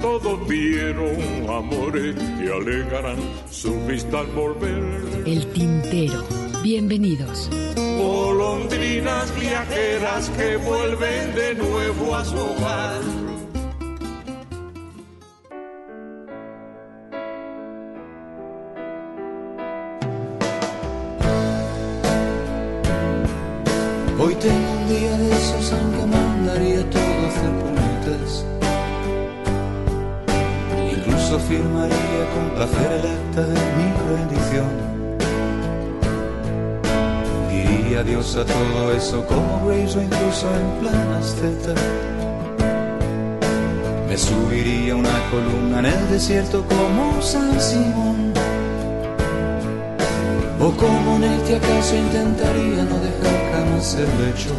Todos vieron amores que alegarán su vista al volver. El tintero. Bienvenidos. Golondrinas viajeras que vuelven de nuevo a su hogar. Hoy tengo firmaría con placer el acta de mi rendición. Diría adiós a todo eso como Grace o incluso en plan asceta. Me subiría una columna en el desierto como San Simón. O como en este acaso intentaría no dejar jamás el lecho.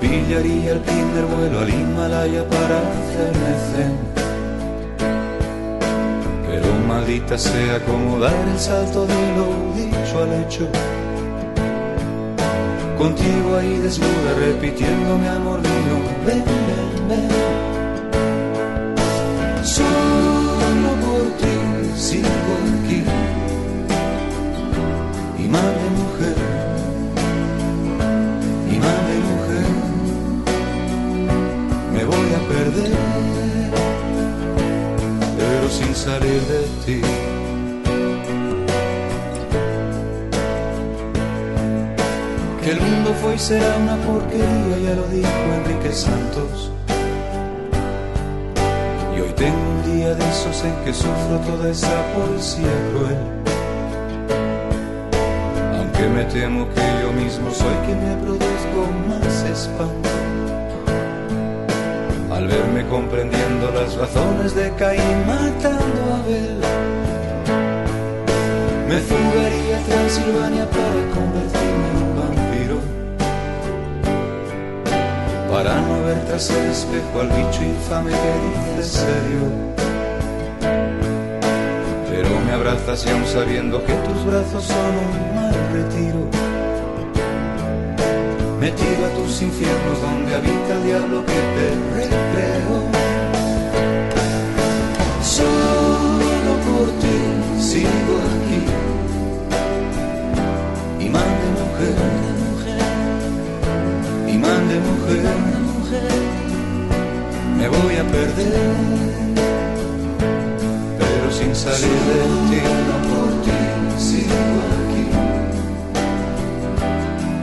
Pillaría el primer vuelo al Himalaya para hacerme zen. Pero maldita sea como dar el salto de lo dicho al hecho. Contigo ahí desnuda repitiéndome amor mío, ven, ven, ven. Fue y será una porquería, ya lo dijo Enrique Santos. Y hoy tengo un día de esos en que sufro toda esa poesía cruel. Aunque me temo que yo mismo soy quien me produzco más espanto. Al verme comprendiendo las razones de Caín matando a Abel. Me fugaría a Transilvania para convertirme en Para no ver tras el espejo al bicho infame que dice serio. Pero me abrazas y aún sabiendo que tus brazos son un mal retiro. Metido a tus infiernos donde habita el diablo que te recreo. Solo por ti sigo aquí. Imán de mujer, imán de mujer, me voy a perder, pero sin salir de ti, no por ti sigo aquí.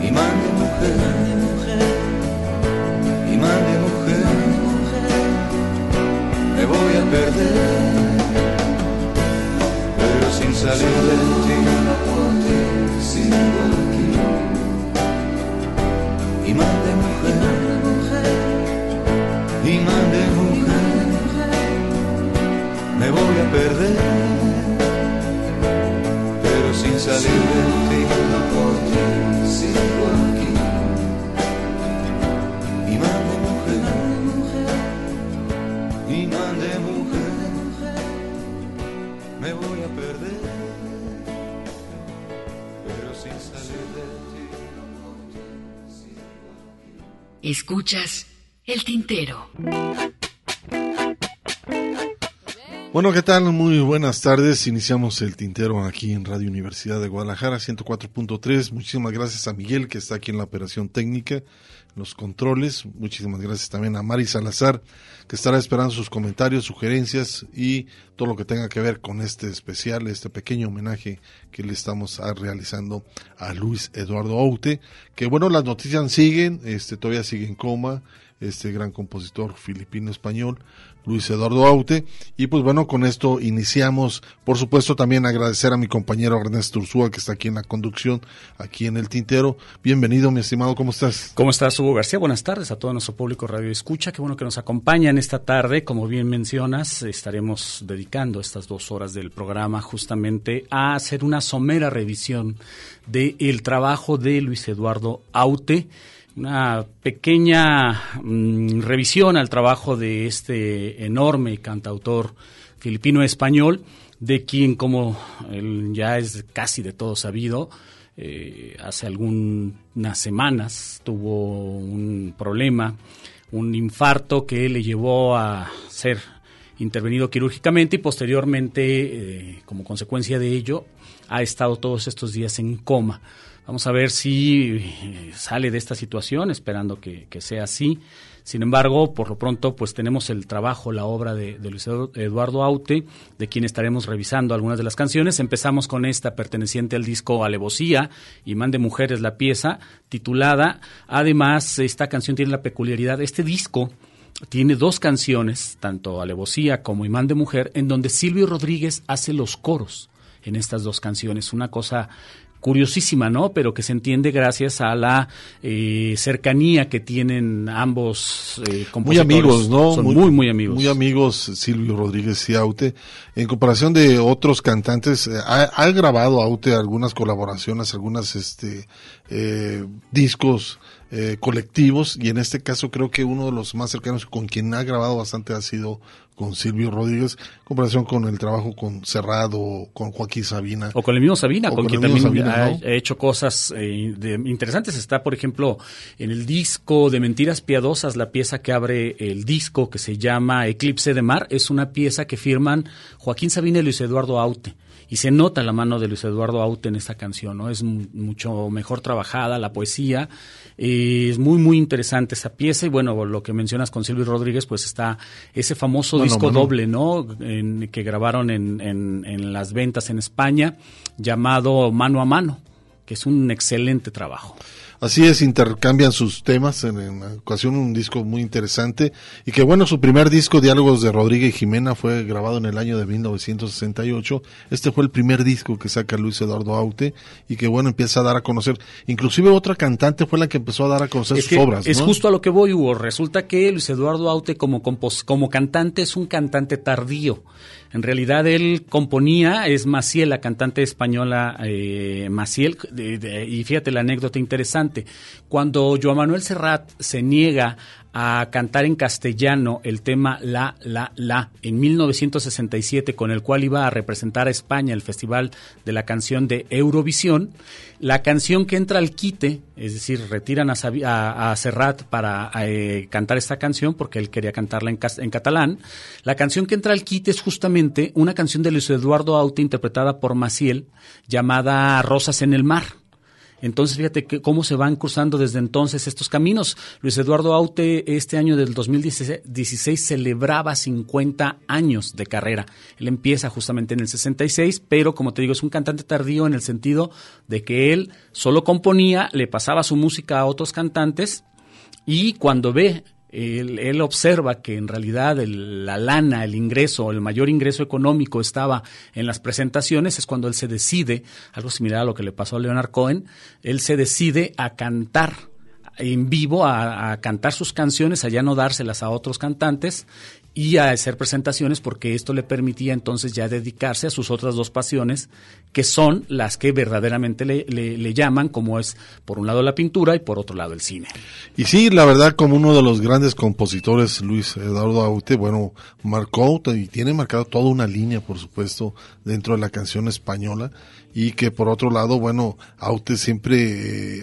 Imán de mujer, imán de mujer, me voy a perder, pero sin salir de ti, Escuchas el tintero. Bueno, ¿qué tal? Muy buenas tardes. Iniciamos el tintero aquí en Radio Universidad de Guadalajara, 104.3. Muchísimas gracias a Miguel, que está aquí en la operación técnica, los controles. Muchísimas gracias también a Mari Salazar, que estará esperando sus comentarios, sugerencias y todo lo que tenga que ver con este especial, este pequeño homenaje que le estamos realizando a Luis Eduardo Aute. Que bueno, las noticias siguen, este todavía sigue en coma, este gran compositor filipino-español, Luis Eduardo Aute. Y pues bueno, con esto iniciamos. Por supuesto, también agradecer a mi compañero Ernesto Ursúa, que está aquí en la conducción, aquí en el Tintero. Bienvenido, mi estimado, ¿cómo estás? ¿Cómo estás, Hugo García? Buenas tardes a todo nuestro público Radio Escucha. Qué bueno que nos acompañan esta tarde. Como bien mencionas, estaremos dedicando estas dos horas del programa justamente a hacer una somera revisión del trabajo de Luis Eduardo Aute una pequeña mm, revisión al trabajo de este enorme cantautor filipino-español, de quien, como ya es casi de todo sabido, eh, hace algunas semanas tuvo un problema, un infarto que le llevó a ser intervenido quirúrgicamente y posteriormente, eh, como consecuencia de ello, ha estado todos estos días en coma. Vamos a ver si eh, sale de esta situación, esperando que, sea así. Sin embargo, por lo pronto, pues tenemos el trabajo, la obra de, Luis Eduardo Aute, de quien estaremos revisando algunas de las canciones. Empezamos con esta perteneciente al disco Alevosía, Imán de Mujeres, la pieza, titulada. Además, esta canción tiene la peculiaridad, este disco tiene dos canciones, tanto Alevosía como Imán de Mujer, en donde Silvio Rodríguez hace los coros en estas dos canciones. Una cosa curiosísima, ¿no? Pero que se entiende gracias a la eh, cercanía que tienen ambos eh, Muy amigos, ¿no? Son muy, muy, amigos. Muy amigos Silvio Rodríguez y Aute. En comparación de otros cantantes, eh, ha, grabado Aute algunas colaboraciones, algunas este, eh, discos colectivos y en este caso creo que uno de los más cercanos con quien ha grabado bastante ha sido con Silvio Rodríguez, en comparación con el trabajo con Cerrado, con Joaquín Sabina. O con el mismo Sabina, con, quien también ha, hecho cosas eh, interesantes. Está, por ejemplo, en el disco de Mentiras Piadosas, la pieza que abre el disco que se llama Eclipse de Mar, es una pieza que firman Joaquín Sabina y Luis Eduardo Aute y se nota la mano de Luis Eduardo Aute en esta canción, ¿no? Es mucho mejor trabajada la poesía, eh, es muy, muy interesante esa pieza y bueno, lo que mencionas con Silvio Rodríguez, pues está ese famoso disco doble, ¿no? En, que grabaron en, en, en las ventas en España, llamado Mano a Mano, que es un excelente trabajo. Así es, intercambian sus temas en, en, ocasión un disco muy interesante y que bueno, su primer disco, Diálogos de Rodríguez y Jimena, fue grabado en el año de 1968. Este fue el primer disco que saca Luis Eduardo Aute y que bueno, empieza a dar a conocer. Inclusive otra cantante fue la que empezó a dar a conocer sus obras. Es justo a lo que voy, Hugo. Resulta que Luis Eduardo Aute como, como cantante es un cantante tardío. En realidad él componía, es Maciel, la cantante española eh, Maciel, y fíjate la anécdota interesante, cuando Joan Manuel Serrat se niega a cantar en castellano el tema La, La, La en 1967, con el cual iba a representar a España el Festival de la Canción de Eurovisión. La canción que entra al quite, es decir, retiran a, Serrat para eh, cantar esta canción porque él quería cantarla en, en, catalán. La canción que entra al quite es justamente una canción de Luis Eduardo Aute interpretada por Maciel llamada Rosas en el Mar entonces, fíjate que, cómo se van cruzando desde entonces estos caminos. Luis Eduardo Aute este año del 2016 celebraba 50 años de carrera. Él empieza justamente en el 66, pero como te digo, es un cantante tardío en el sentido de que él solo componía, le pasaba su música a otros cantantes y cuando ve él, observa que en realidad la lana, el ingreso, el mayor ingreso económico estaba en las presentaciones, es cuando él se decide, algo similar a lo que le pasó a Leonard Cohen, él se decide a cantar en vivo, a, a cantar sus canciones, a ya no dárselas a otros cantantes y a hacer presentaciones porque esto le permitía entonces ya dedicarse a sus otras dos pasiones que son las que verdaderamente le, le, llaman como es por un lado la pintura y por otro lado el cine. Y sí, la verdad como uno de los grandes compositores Luis Eduardo Aute, bueno, marcó y tiene marcado toda una línea por supuesto dentro de la canción española y que por otro lado, bueno, Aute siempre eh,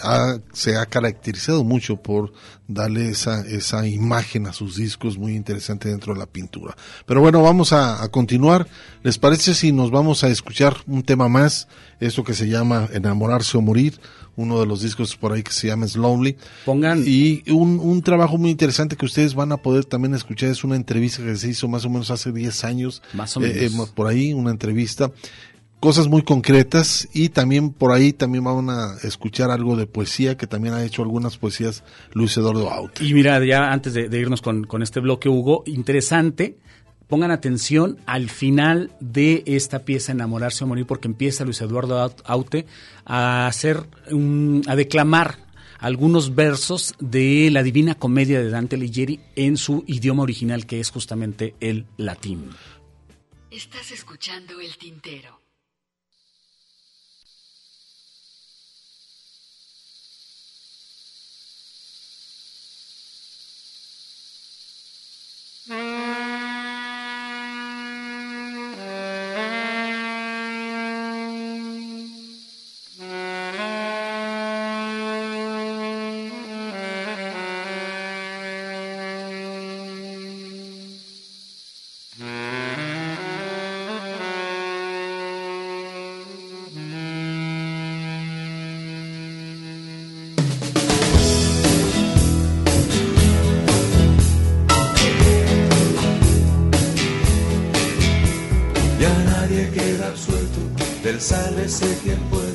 se ha caracterizado mucho por darle esa, esa imagen a sus discos muy interesante dentro de la pintura. Pero bueno, vamos a, continuar. ¿Les parece si nos vamos a escuchar un tema más? Esto que se llama Enamorarse o Morir, uno de los discos por ahí que se llama Slowly. Pongan. Y un, un trabajo muy interesante que ustedes van a poder también escuchar es una entrevista que se hizo más o menos hace 10 años. Más o menos. Eh, por ahí, una entrevista cosas muy concretas y también por ahí también van a escuchar algo de poesía, que también ha hecho algunas poesías Luis Eduardo Aute. Y mira, ya antes de, irnos con, con este bloque, Hugo, interesante pongan atención al final de esta pieza Enamorarse o Morir, porque empieza Luis Eduardo Aute a hacer, a declamar algunos versos de la Divina Comedia de Dante Alighieri en su idioma original, que es justamente el latín. Estás escuchando el tintero. Sálvese quien pueda,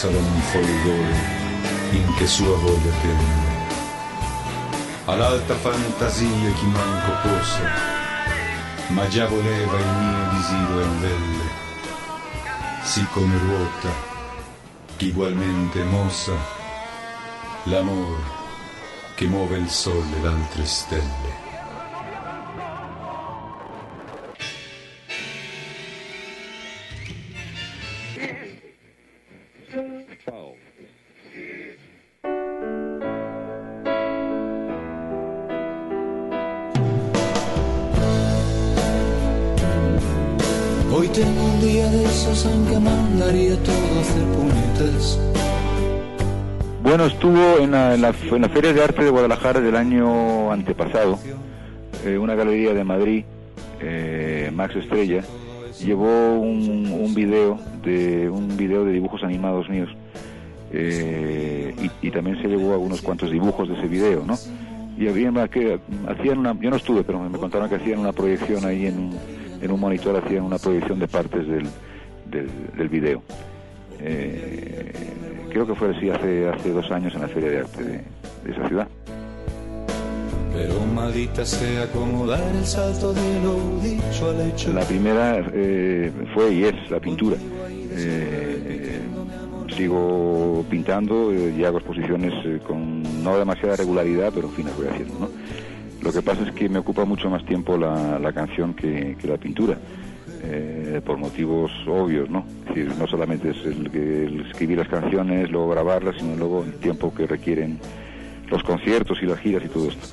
da un folgore in che sua voglia tenne. All'alta fantasia chi manco possa, ma già voleva il mio disiro in velle, sì come ruota, ugualmente mossa, l'amore che muove il sole e l'altre stelle. Bueno, estuvo en la, en, la, Feria de Arte de Guadalajara del año antepasado. eh, una galería de Madrid, eh, Max Estrella, llevó un, un video de un video de dibujos animados míos eh, y, también se llevó algunos cuantos dibujos de ese video, ¿no? Y había que hacían una, yo no estuve, pero me contaron que hacían una proyección ahí en un, en un monitor, hacían una proyección de partes del, del, del video. Eh, creo que fue así hace, hace dos años en la Feria de Arte de, de esa ciudad. Pero maldita sea como dar el salto de lo dicho al hecho. La primera eh, fue y es la pintura. Eh, sigo pintando y hago exposiciones con no demasiada regularidad, pero en fin, las voy haciendo. ¿no? Lo que pasa es que me ocupa mucho más tiempo la, la canción que, que la pintura. eh, por motivos obvios, ¿no? Es decir, no solamente es el, el escribir las canciones, luego grabarlas, sino luego el tiempo que requieren los conciertos y las giras y todo esto.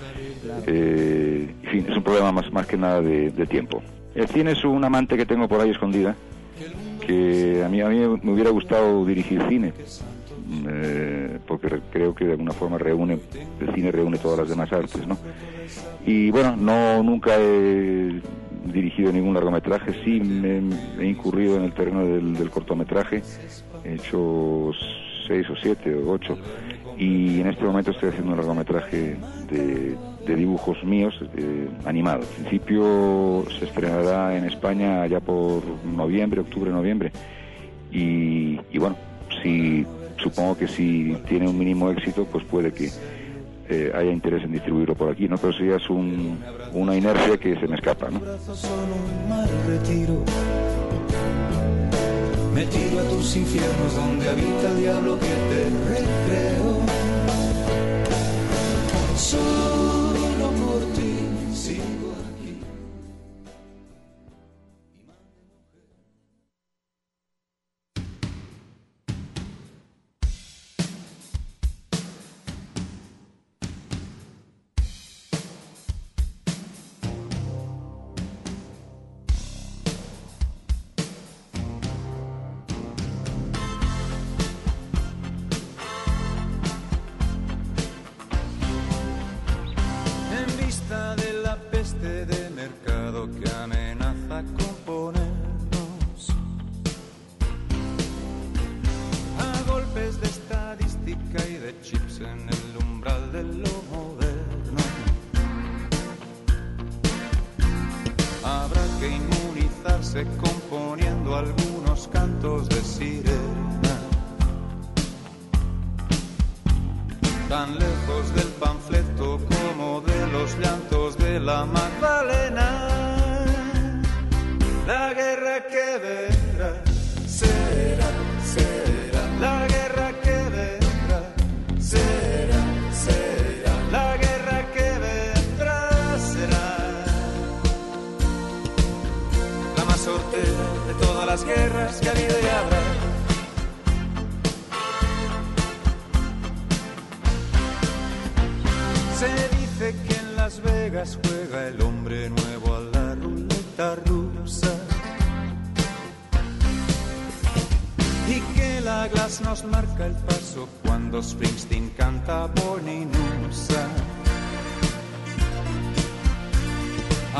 Eh, en fin, es un problema más, más que nada de, de tiempo. El cine es un amante que tengo por ahí escondida, que a mí, a mí me hubiera gustado dirigir cine, eh, porque re- creo que de alguna forma reúne, el cine reúne todas las demás artes, ¿no? Y bueno, no nunca he dirigido ningún largometraje, sí me he incurrido en el terreno del, del cortometraje, he hecho seis o siete o ocho, y en este momento estoy haciendo un largometraje de, de dibujos míos eh, animados. Principio se estrenará en España ya por noviembre, octubre, noviembre, y, y bueno, si supongo que si tiene un mínimo éxito, pues puede que eh, haya interés en distribuirlo por aquí, ¿no? Pero eso ya es un, una inercia que se me escapa, ¿no? Me a tus infiernos donde habita diablo que te recreo. De todas las guerras que ha habido y habrá. Se dice que en Las Vegas juega el hombre nuevo a la ruleta rusa. Y que la glass nos marca el paso cuando Springsteen canta Boninusa.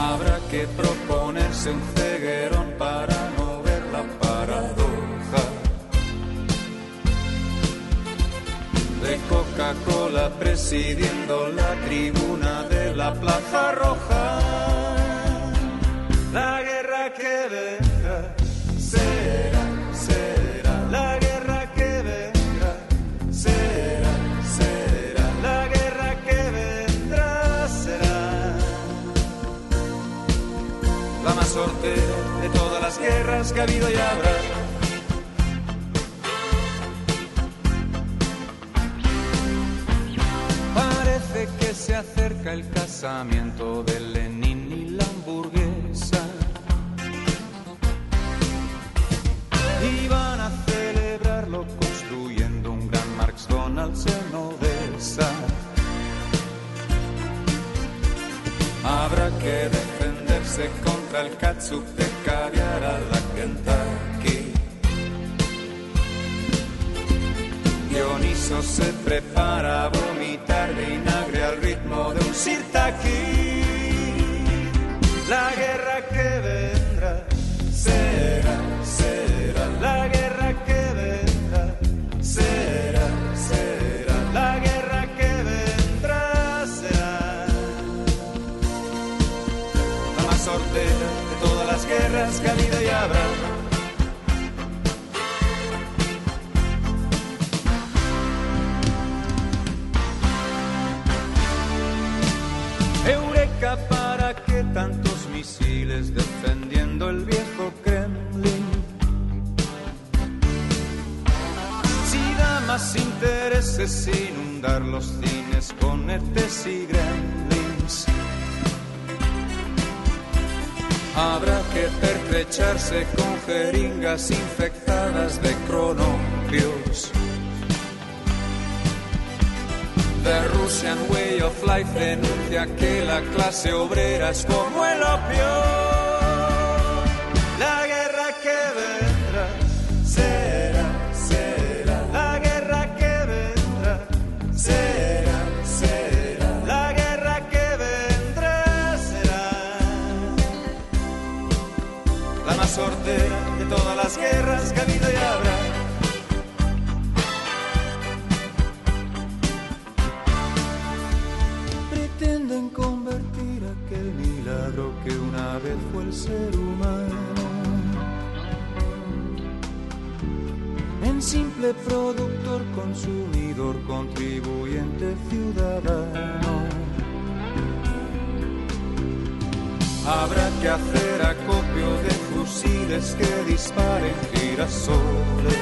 Habrá que proponerse un ceguerón para no ver la paradoja. de Coca-Cola presidiendo la tribuna de la Plaza Roja. La guerra que vendrá La más sortera de todas las guerras que ha habido y habrá. Parece que se acerca el casamiento de Lenin y la hamburguesa. Y van a celebrarlo construyendo un gran McDonald's en Odessa. Habrá que rivolgerse contra il katsup de caviar la Kentucky. Dioniso se prepara a vomitar vinagre al ritmo de un sirtaki. La guerra que vendrá será misiles defendiendo el viejo Kremlin. Si da más intereses inundar los cines con ETs y gremlins. Habrá que pertrecharse con jeringas infectadas de cronopios. The Russian Way of Life denuncia que la clase obrera es como el opio. Vez fue el ser humano en simple productor, consumidor, contribuyente, ciudadano. Habrá que hacer acopio de fusiles que disparen girasoles.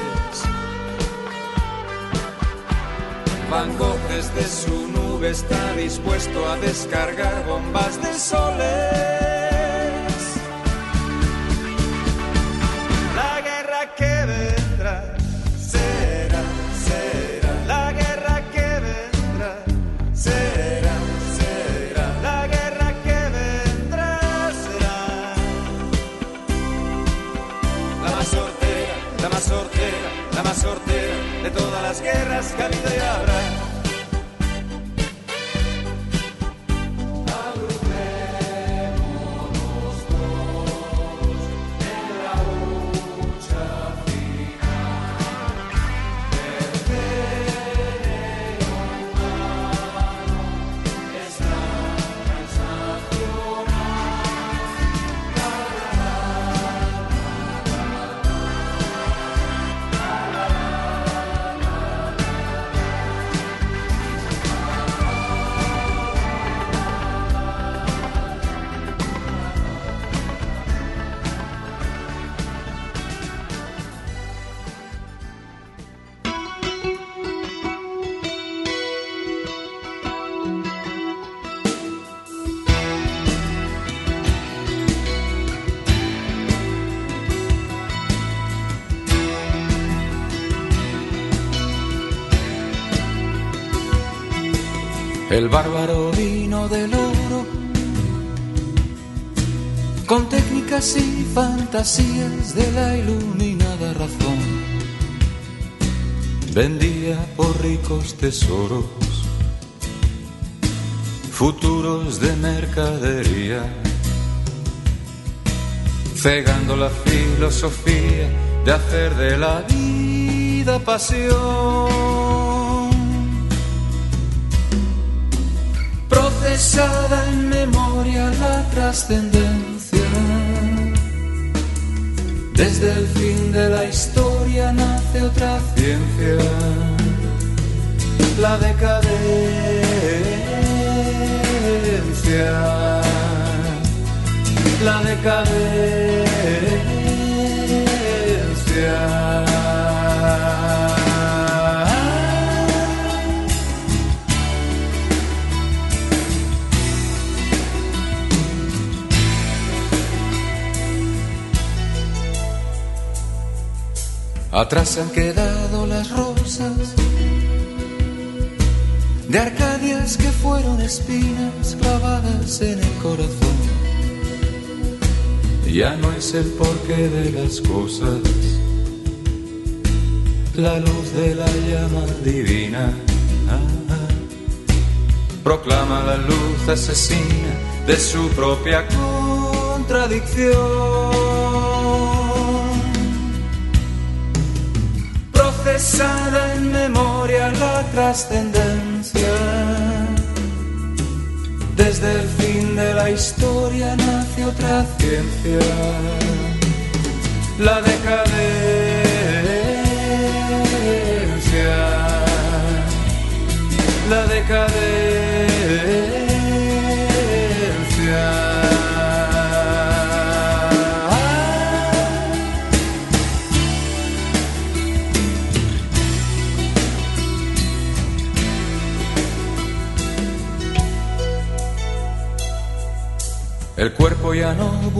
Van Gogh desde su nube está dispuesto a descargar bombas de soles. De todas las guerras que ha habido y habrá. El bárbaro vino del oro con técnicas y fantasías de la iluminada razón. Vendía por ricos tesoros, futuros de mercadería, cegando la filosofía de hacer de la vida pasión. Procesada en memoria la trascendencia. Desde el fin de la historia nace otra ciencia, la decadencia, la decadencia. Atrás han quedado las rosas de Arcadias que fueron espinas clavadas en el corazón. Ya no es el porqué de las cosas, la luz de la llama divina. Ah, ah. Proclama la luz asesina de su propia contradicción. Procesada en memoria la trascendencia. Desde el fin de la historia nace otra ciencia, la decadencia, la decadencia.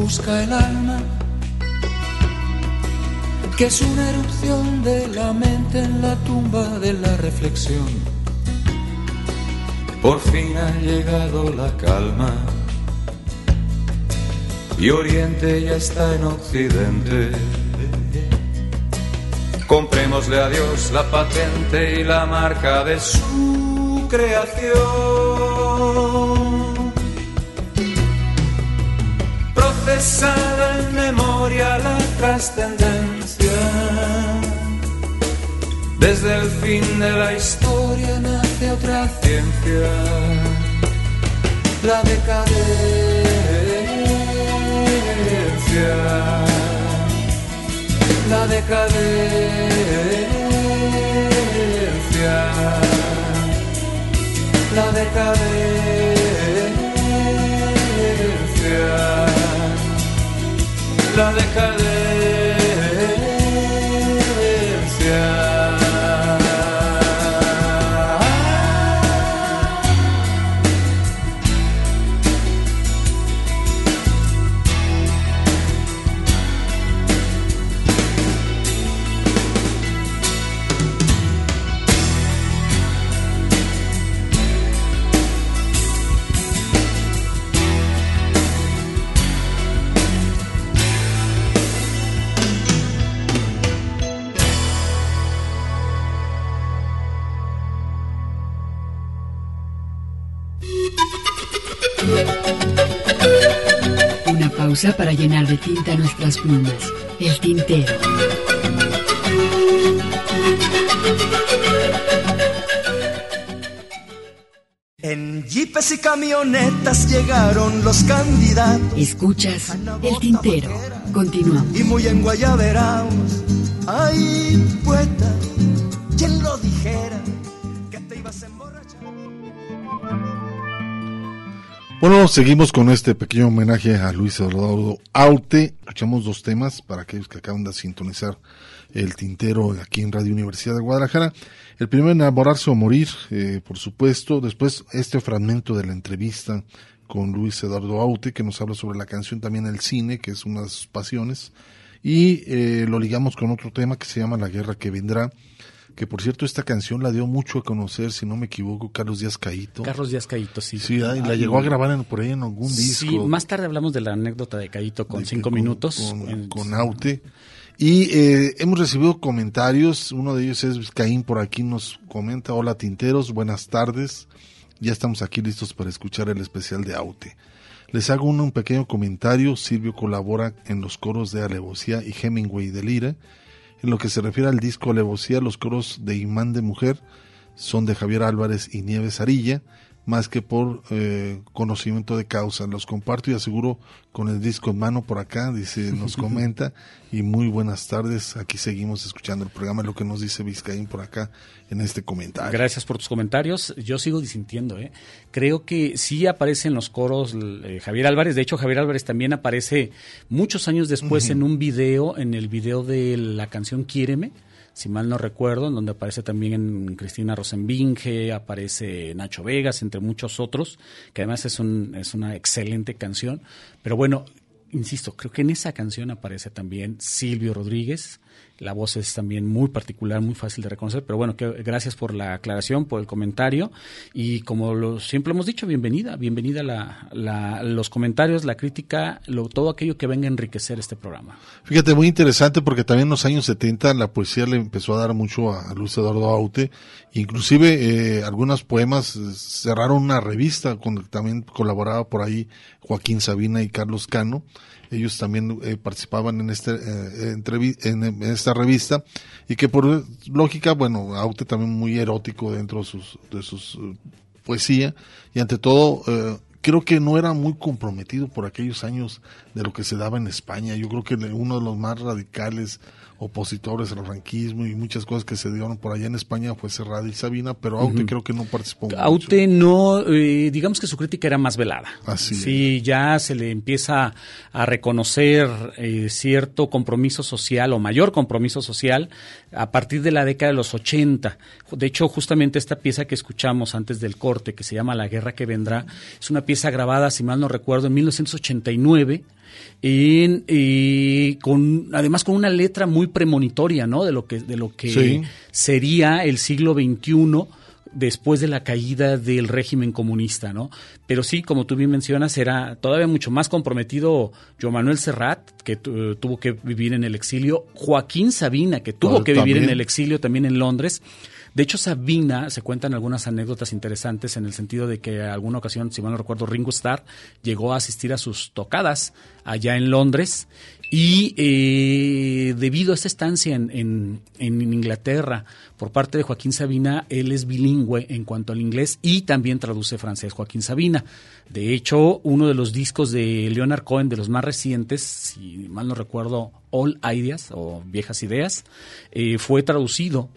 Busca el alma, que es una erupción de la mente en la tumba de la reflexión. Por fin ha llegado la calma y Oriente ya está en Occidente. Comprémosle a Dios la patente y la marca de su creación. Procesada en memoria la trascendencia. Desde el fin de la historia nace otra ciencia, la decadencia. La decadencia, la decadencia, la decadencia. Pausa para llenar de tinta nuestras plumas. El tintero. En jeepes y camionetas llegaron los candidatos Escuchas el tintero. Continuamos. y muy enguayaberaos. Ay, Bueno, seguimos con este pequeño homenaje a Luis Eduardo Aute. Escuchamos dos temas para aquellos que acaban de sintonizar el tintero aquí en Radio Universidad de Guadalajara. El primero, enamorarse o morir, eh, por supuesto. Después, este fragmento de la entrevista con Luis Eduardo Aute, que nos habla sobre la canción también El cine, que es una de sus pasiones. Y eh, lo ligamos con otro tema que se llama La guerra que vendrá. Que por cierto, esta canción la dio mucho a conocer, si no me equivoco, Carlos Díaz Caíto. Carlos Díaz Caíto, sí. Sí, ah, y la llegó a grabar en, por ahí en algún disco. Sí, más tarde hablamos de la anécdota de Caíto con de cinco con- minutos. Con, En- con Aute. Y eh, hemos recibido comentarios. Uno de ellos es Caín por aquí nos comenta: Hola Tinteros, buenas tardes. Ya estamos aquí listos para escuchar el especial de Aute. Les hago un, un pequeño comentario. Silvio colabora en los coros de Alevosía y Hemingway de Lira. En lo que se refiere al disco Alevosía, los coros de Imán de Mujer son de Javier Álvarez y Nieves Arilla, más que por eh, conocimiento de causa. Los comparto y aseguro con el disco en mano por acá, dice, nos comenta. y muy buenas tardes, aquí seguimos escuchando el programa, lo que nos dice Vizcaín por acá en este comentario. Gracias por tus comentarios. Yo sigo disintiendo, ¿eh? Creo que sí aparece en los coros eh, Javier Álvarez. De hecho, Javier Álvarez también aparece muchos años después en un video, en el video de la canción Quiéreme, si mal no recuerdo, en donde aparece también Cristina Rosenbinge, aparece Nacho Vegas, entre muchos otros, que además es, un, es una excelente canción. Pero bueno, insisto, creo que en esa canción aparece también Silvio Rodríguez. La voz es también muy particular, muy fácil de reconocer, pero bueno, que, gracias por la aclaración, por el comentario y como lo, siempre hemos dicho, bienvenida, bienvenida la, la- los comentarios, la crítica, lo, todo aquello que venga a enriquecer este programa. Fíjate, muy interesante porque también en los años 70 la poesía le empezó a dar mucho a Luis Eduardo Aute. Inclusive eh, algunos poemas eh, cerraron una revista con también colaboraba por ahí Joaquín Sabina y Carlos Cano. Ellos también eh, participaban en, este, eh, en, en esta revista y que por lógica, bueno, Aute también muy erótico dentro de sus, de sus eh, poesía y ante todo eh, creo que no era muy comprometido por aquellos años de lo que se daba en España. Yo creo que uno de los más radicales opositores al franquismo y muchas cosas que se dieron por allá en España fue cerrada y Sabina, pero Aute creo que no participó. mucho. Aute no, eh, digamos que su crítica era más velada. Así es. Sí, ya se le empieza a reconocer eh, cierto compromiso social o mayor compromiso social a partir de la década de los 80. De hecho, justamente esta pieza que escuchamos antes del corte, que se llama La Guerra que Vendrá, es una pieza grabada, si mal no recuerdo, en 1989 en, eh, con además con una letra muy premonitoria no de lo que de lo que Sí. sería el siglo XXI después de la caída del régimen comunista, ¿no? Pero sí, como tú bien mencionas, era todavía mucho más comprometido Joan Manuel Serrat, que tu- tuvo que vivir en el exilio, Joaquín Sabina, que tuvo que vivir en el exilio también en Londres. De hecho, Sabina, se cuentan algunas anécdotas interesantes en el sentido de que alguna ocasión, si mal no recuerdo, Ringo Starr llegó a asistir a sus tocadas allá en Londres y eh, debido a esta estancia en, Inglaterra por parte de Joaquín Sabina, él es bilingüe en cuanto al inglés y también traduce francés Joaquín Sabina. De hecho, uno de los discos de Leonard Cohen, de los más recientes, si mal no recuerdo, All Ideas o Viejas Ideas, eh, fue traducido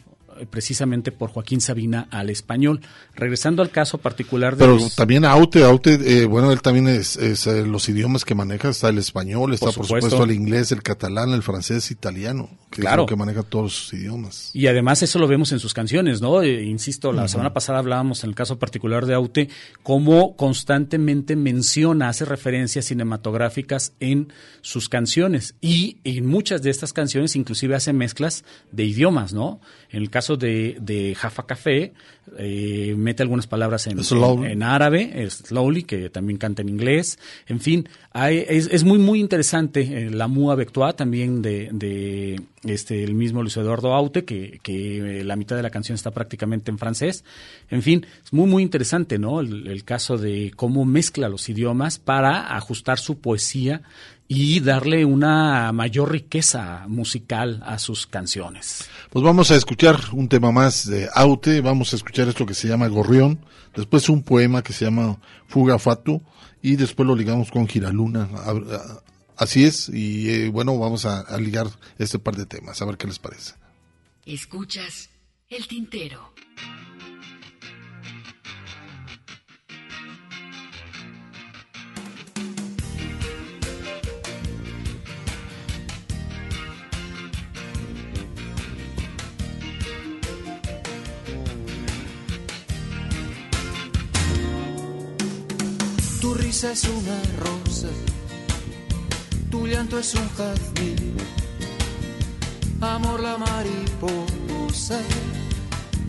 precisamente por Joaquín Sabina al español. Regresando al caso particular de Pero los- también Aute, Aute, eh, bueno, él también es, es, eh, los idiomas que maneja, está el español, está por, supuesto. supuesto el inglés, el catalán, el francés, italiano, que Claro. es lo que maneja todos sus idiomas. Y además eso lo vemos en sus canciones, ¿no? Eh, insisto, la semana pasada hablábamos en el caso particular de Aute, cómo constantemente menciona, hace referencias cinematográficas en sus canciones. Y en muchas de estas canciones inclusive hace mezclas de idiomas, ¿no? En el caso de, de Jaffa Café, eh, mete algunas palabras en, en- en árabe, Slowly, que también canta en inglés. En fin, hay- es, es muy, muy interesante eh, la Mua Bectua también de, de este, el mismo Luis Eduardo Aute, que, que eh, la mitad de la canción está prácticamente en francés. En fin, es muy, muy interesante, ¿no? El, el caso de cómo mezcla los idiomas para ajustar su poesía y darle una mayor riqueza musical a sus canciones. Pues vamos a escuchar un tema más de Aute, vamos a escuchar esto que se llama Gorrión, después un poema que se llama Fuga Fatu y después lo ligamos con Giraluna. Así es, y eh, bueno, vamos a, a ligar este par de temas, a ver qué les parece. Escuchas el tintero. Risa es una rosa, tu llanto es un jazmín. Amor la mariposa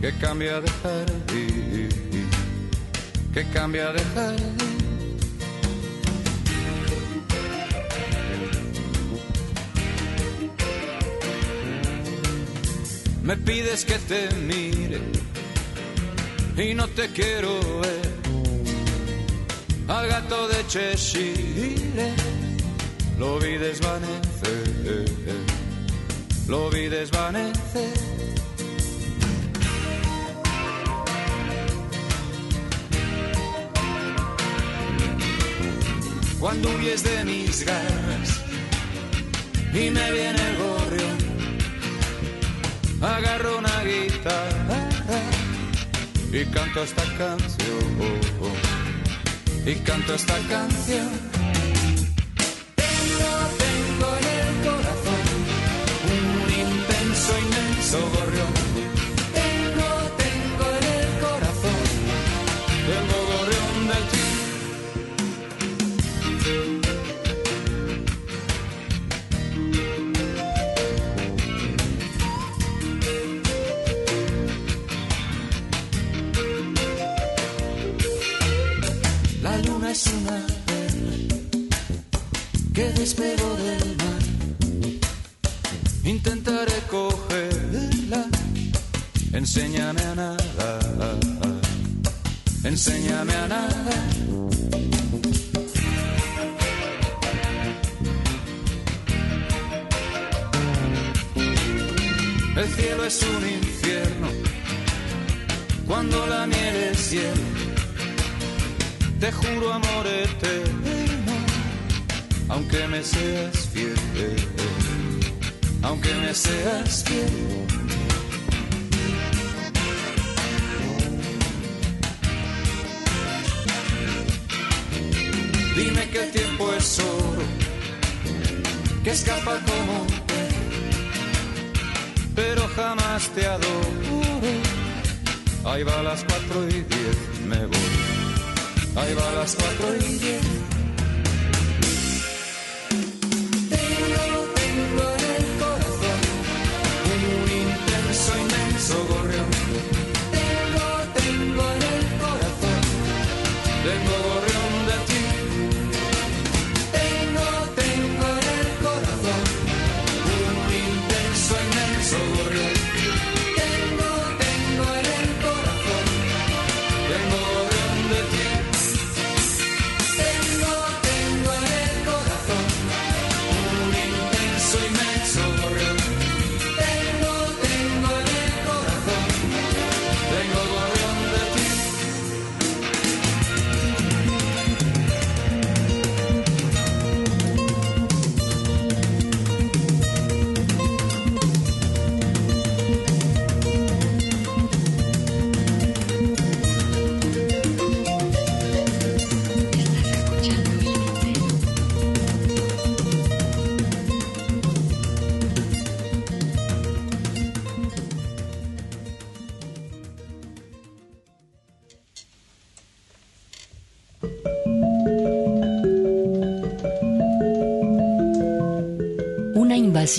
que cambia de jardín, que cambia de jardín. Me pides que te mire y no te quiero ver al gato de Cheshire. Lo vi desvanecer, lo vi desvanecer. Cuando huyes de mis garras y me viene el gorrión, agarro una guitarra y canto esta canción y canto esta canción.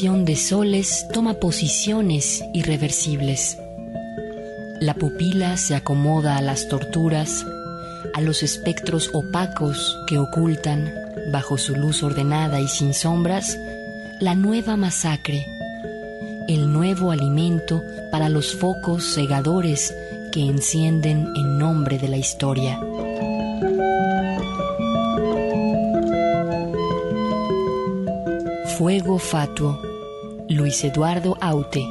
De soles toma posiciones irreversibles. La pupila se acomoda a las torturas, a los espectros opacos que ocultan, bajo su luz ordenada y sin sombras, la nueva masacre, el nuevo alimento para los focos cegadores que encienden en nombre de la historia. Fuego fatuo, Luis Eduardo Aute.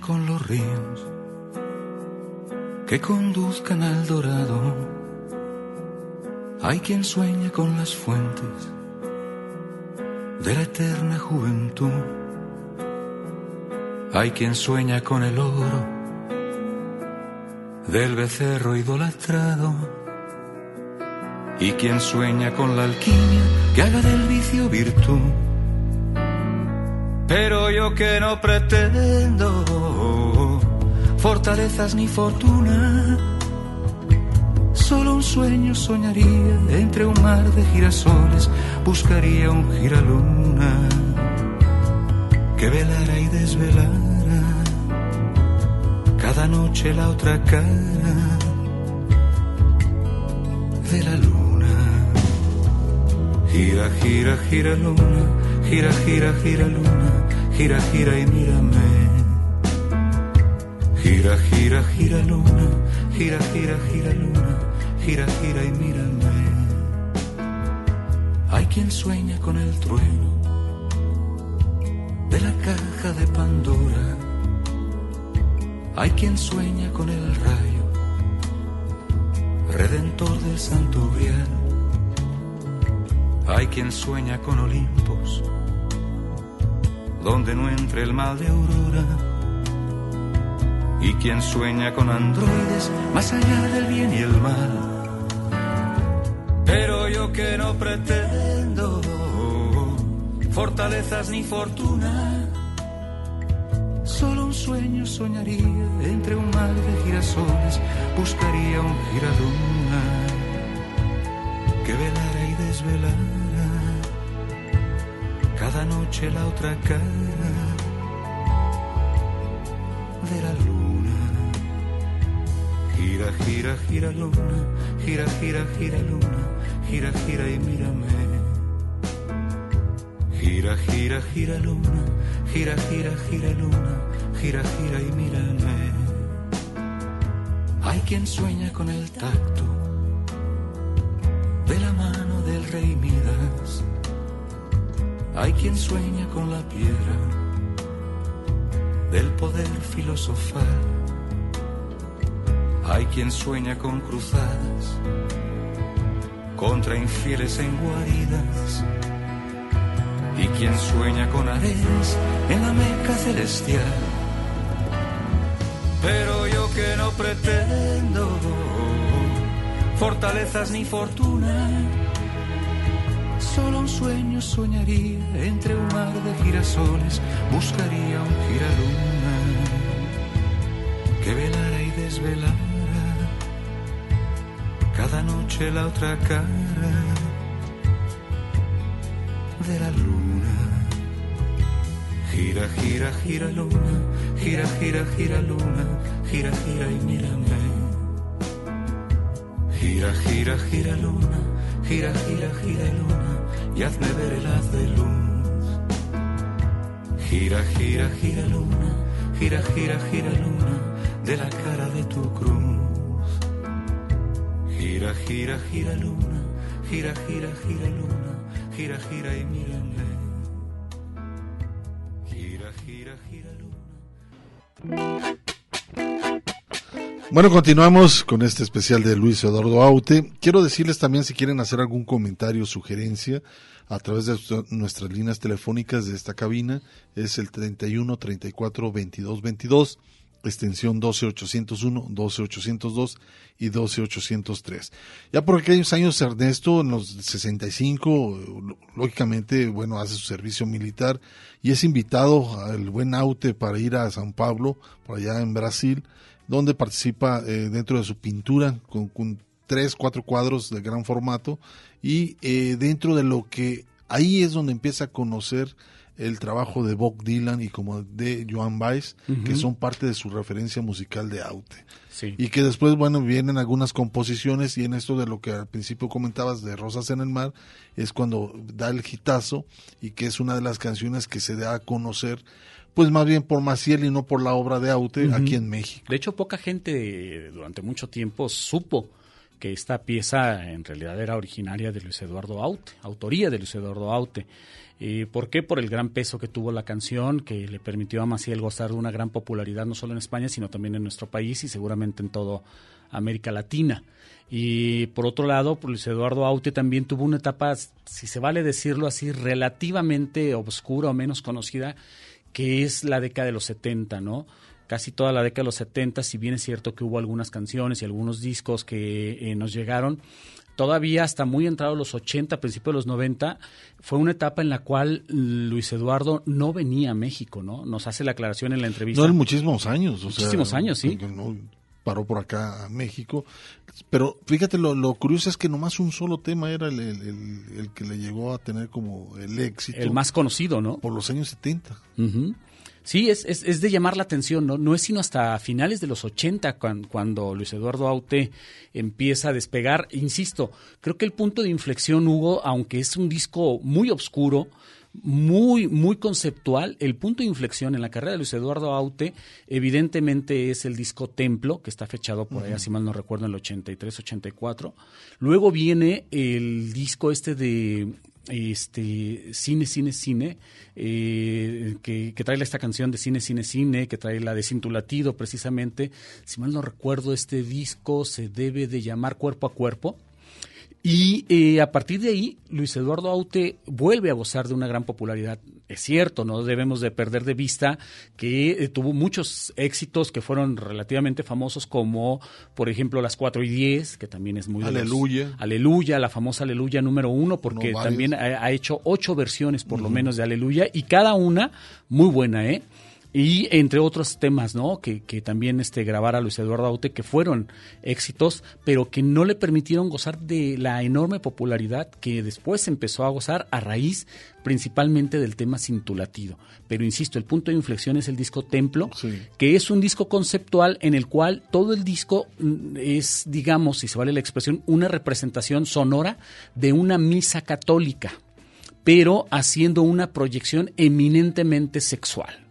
Con los ríos que conduzcan al dorado. Hay quien sueña con las fuentes de la eterna juventud. Hay quien sueña con el oro del becerro idolatrado. Y quien sueña con la alquimia que haga del vicio virtud. Yo que no pretendo fortalezas ni fortuna, solo un sueño soñaría entre un mar de girasoles, buscaría un giraluna que velara y desvelara cada noche la otra cara de la luna. Gira, gira, gira luna, gira, gira, gira luna, gira, gira y mírame. Gira, gira, gira luna, gira, gira, gira luna, gira, gira y mírame. Hay quien sueña con el trueno de la caja de Pandora. Hay quien sueña con el rayo, redentor del santo grial. Hay quien sueña con Olimpos, donde no entre el mal de aurora. Y quien sueña con androides más allá del bien y el mal. Pero yo que no pretendo fortalezas ni fortuna, Solo un sueño soñaría entre un mar de girasoles, buscaría un giraduna que velara y desvelara noche la otra cara de la luna. Gira, gira, gira luna, gira, gira, gira luna, gira, gira y mírame. Gira, gira, gira luna, gira, gira, gira luna, gira, gira y mírame. Hay quien sueña con el tacto Hay quien sueña con la piedra del poder filosofal. Hay quien sueña con cruzadas contra infieles en guaridas. Y quien sueña con arenas en la meca celestial. Pero yo que no pretendo fortalezas ni fortuna, solo un sueño soñaría entre un mar de girasoles, buscaría un giraluna que velara y desvelara cada noche la otra cara de la luna. Gira, gira, gira luna, gira, gira, gira luna, gira, gira y mírame. Gira, gira, gira luna, gira, gira, gira luna y hazme ver el haz de luz. Gira, gira, gira luna, gira, gira, gira luna de la cara de tu cruz. Gira, gira, gira luna, gira, gira, gira luna, gira, gira y mírame. Gira, gira, gira luna. Bueno, continuamos con este especial de Luis Eduardo Aute. Quiero decirles también si quieren hacer algún comentario o sugerencia a través de nuestras líneas telefónicas de esta cabina, es el 31 34 22 22, extensión 12801, 12802 y 12803. Ya por aquellos años Ernesto, en los 65, lógicamente, bueno, hace su servicio militar y es invitado al buen Aute para ir a San Pablo, por allá en Brasil, donde participa eh, dentro de su pintura con, con, tres, cuatro cuadros de gran formato y eh, dentro de lo que ahí es donde empieza a conocer el trabajo de Bob Dylan y como de Joan Baez, uh -huh. que son parte de su referencia musical de Aute. Sí. Y que después, bueno, vienen algunas composiciones y en esto de lo que al principio comentabas de Rosas en el Mar, es cuando da el hitazo y que es una de las canciones que se da a conocer pues más bien por Maciel y no por la obra de Aute uh -huh. aquí en México. De hecho, poca gente durante mucho tiempo supo que esta pieza en realidad era originaria de Luis Eduardo Aute, autoría de Luis Eduardo Aute. Eh, ¿Por qué? Por el gran peso que tuvo la canción, que le permitió a Maciel gozar de una gran popularidad no solo en España, sino también en nuestro país y seguramente en toda América Latina. Y por otro lado, pues Luis Eduardo Aute también tuvo una etapa, si se vale decirlo así, relativamente obscura o menos conocida, que es la década de los 70, ¿no? Casi toda la década de los 70, si bien es cierto que hubo algunas canciones y algunos discos que eh, nos llegaron, todavía hasta muy entrado los 80, principios de los 90, fue una etapa en la cual Luis Eduardo no venía a México, ¿no? Nos hace la aclaración en la entrevista. No, en muchísimos años. O muchísimos sea, años, sí. No, paró por acá a México. Pero fíjate, lo, lo, curioso es que nomás un solo tema era el, el, el, el, que le llegó a tener como el éxito. El más conocido, ¿no? Por los años 70. Uh -huh. Sí, es, es, es, de llamar la atención, ¿no? No es sino hasta finales de los 80 cuando, cuando, Luis Eduardo Aute empieza a despegar. Insisto, creo que el punto de inflexión, Hugo, aunque es un disco muy oscuro, muy, muy conceptual. El punto de inflexión en la carrera de Luis Eduardo Aute, evidentemente, es el disco Templo, que está fechado por allá, uh -huh. si mal no recuerdo, en el 83-84. Luego viene el disco este de este cine cine cine eh, que, que, trae esta canción de cine cine cine que trae la de Cintulatido precisamente si mal no recuerdo este disco se debe de llamar cuerpo a cuerpo y eh, a partir de ahí, Luis Eduardo Aute vuelve a gozar de una gran popularidad. Es cierto, no debemos de perder de vista que eh, tuvo muchos éxitos que fueron relativamente famosos, como por ejemplo Las 4 y 10, que también es muy... Aleluya. Los, Aleluya, la famosa Aleluya número uno, porque no también ha, ha, hecho ocho versiones por uh -huh. lo menos de Aleluya y cada una muy buena, ¿eh? Y entre otros temas, ¿no? Que, que también este, grabara Luis Eduardo Aute, que fueron éxitos, pero que no le permitieron gozar de la enorme popularidad que después empezó a gozar a raíz principalmente del tema cintulatido. Pero insisto, el punto de inflexión es el disco Templo, que es un disco conceptual en el cual todo el disco mm, es, digamos, si se vale la expresión, una representación sonora de una misa católica, pero haciendo una proyección eminentemente sexual.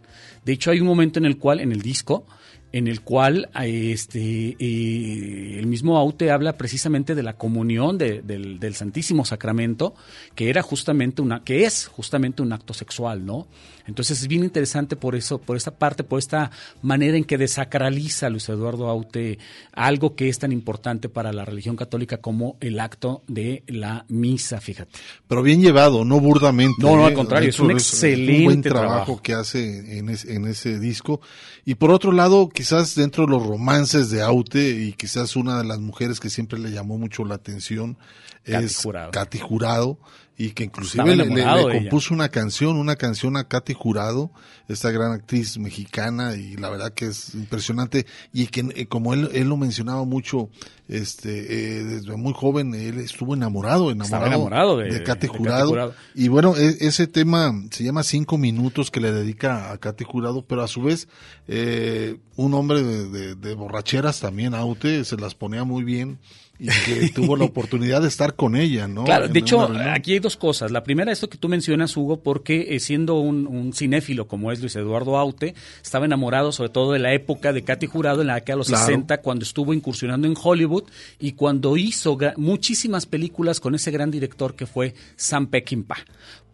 De hecho, hay un momento en el cual, en el disco, en el cual este, eh, el mismo Aute habla precisamente de la comunión del, del, Santísimo Sacramento, que era justamente una, que es justamente un acto sexual, ¿no? Entonces es bien interesante por eso, por esta parte, por esta manera en que desacraliza Luis Eduardo Aute algo que es tan importante para la religión católica como el acto de la misa, fíjate. Pero bien llevado, no burdamente. No, no, al ¿eh? contrario, es un excelente un buen trabajo, que hace en, en ese disco. Y por otro lado, quizás dentro de los romances de Aute y quizás una de las mujeres que siempre le llamó mucho la atención es Katy Jurado y que inclusive le, compuso una canción, una canción a Katy Jurado, esta gran actriz mexicana y la verdad que es impresionante y que eh, como él, él lo mencionaba mucho, este, eh, desde muy joven él estuvo enamorado, enamorado, de, Katy Jurado. y bueno, e, ese tema se llama Cinco Minutos que le dedica a Katy Jurado, pero a su vez eh, un hombre de, de borracheras también, Aute, se las ponía muy bien y que tuvo la oportunidad de estar con ella, ¿no? Claro, de hecho, aquí hay dos cosas. La primera, esto que tú mencionas, Hugo, porque eh, siendo un, cinéfilo como es Luis Eduardo Aute, estaba enamorado sobre todo de la época de Katy Jurado, en la que a los 60, cuando estuvo incursionando en Hollywood y cuando hizo muchísimas películas con ese gran director que fue Sam Peckinpah.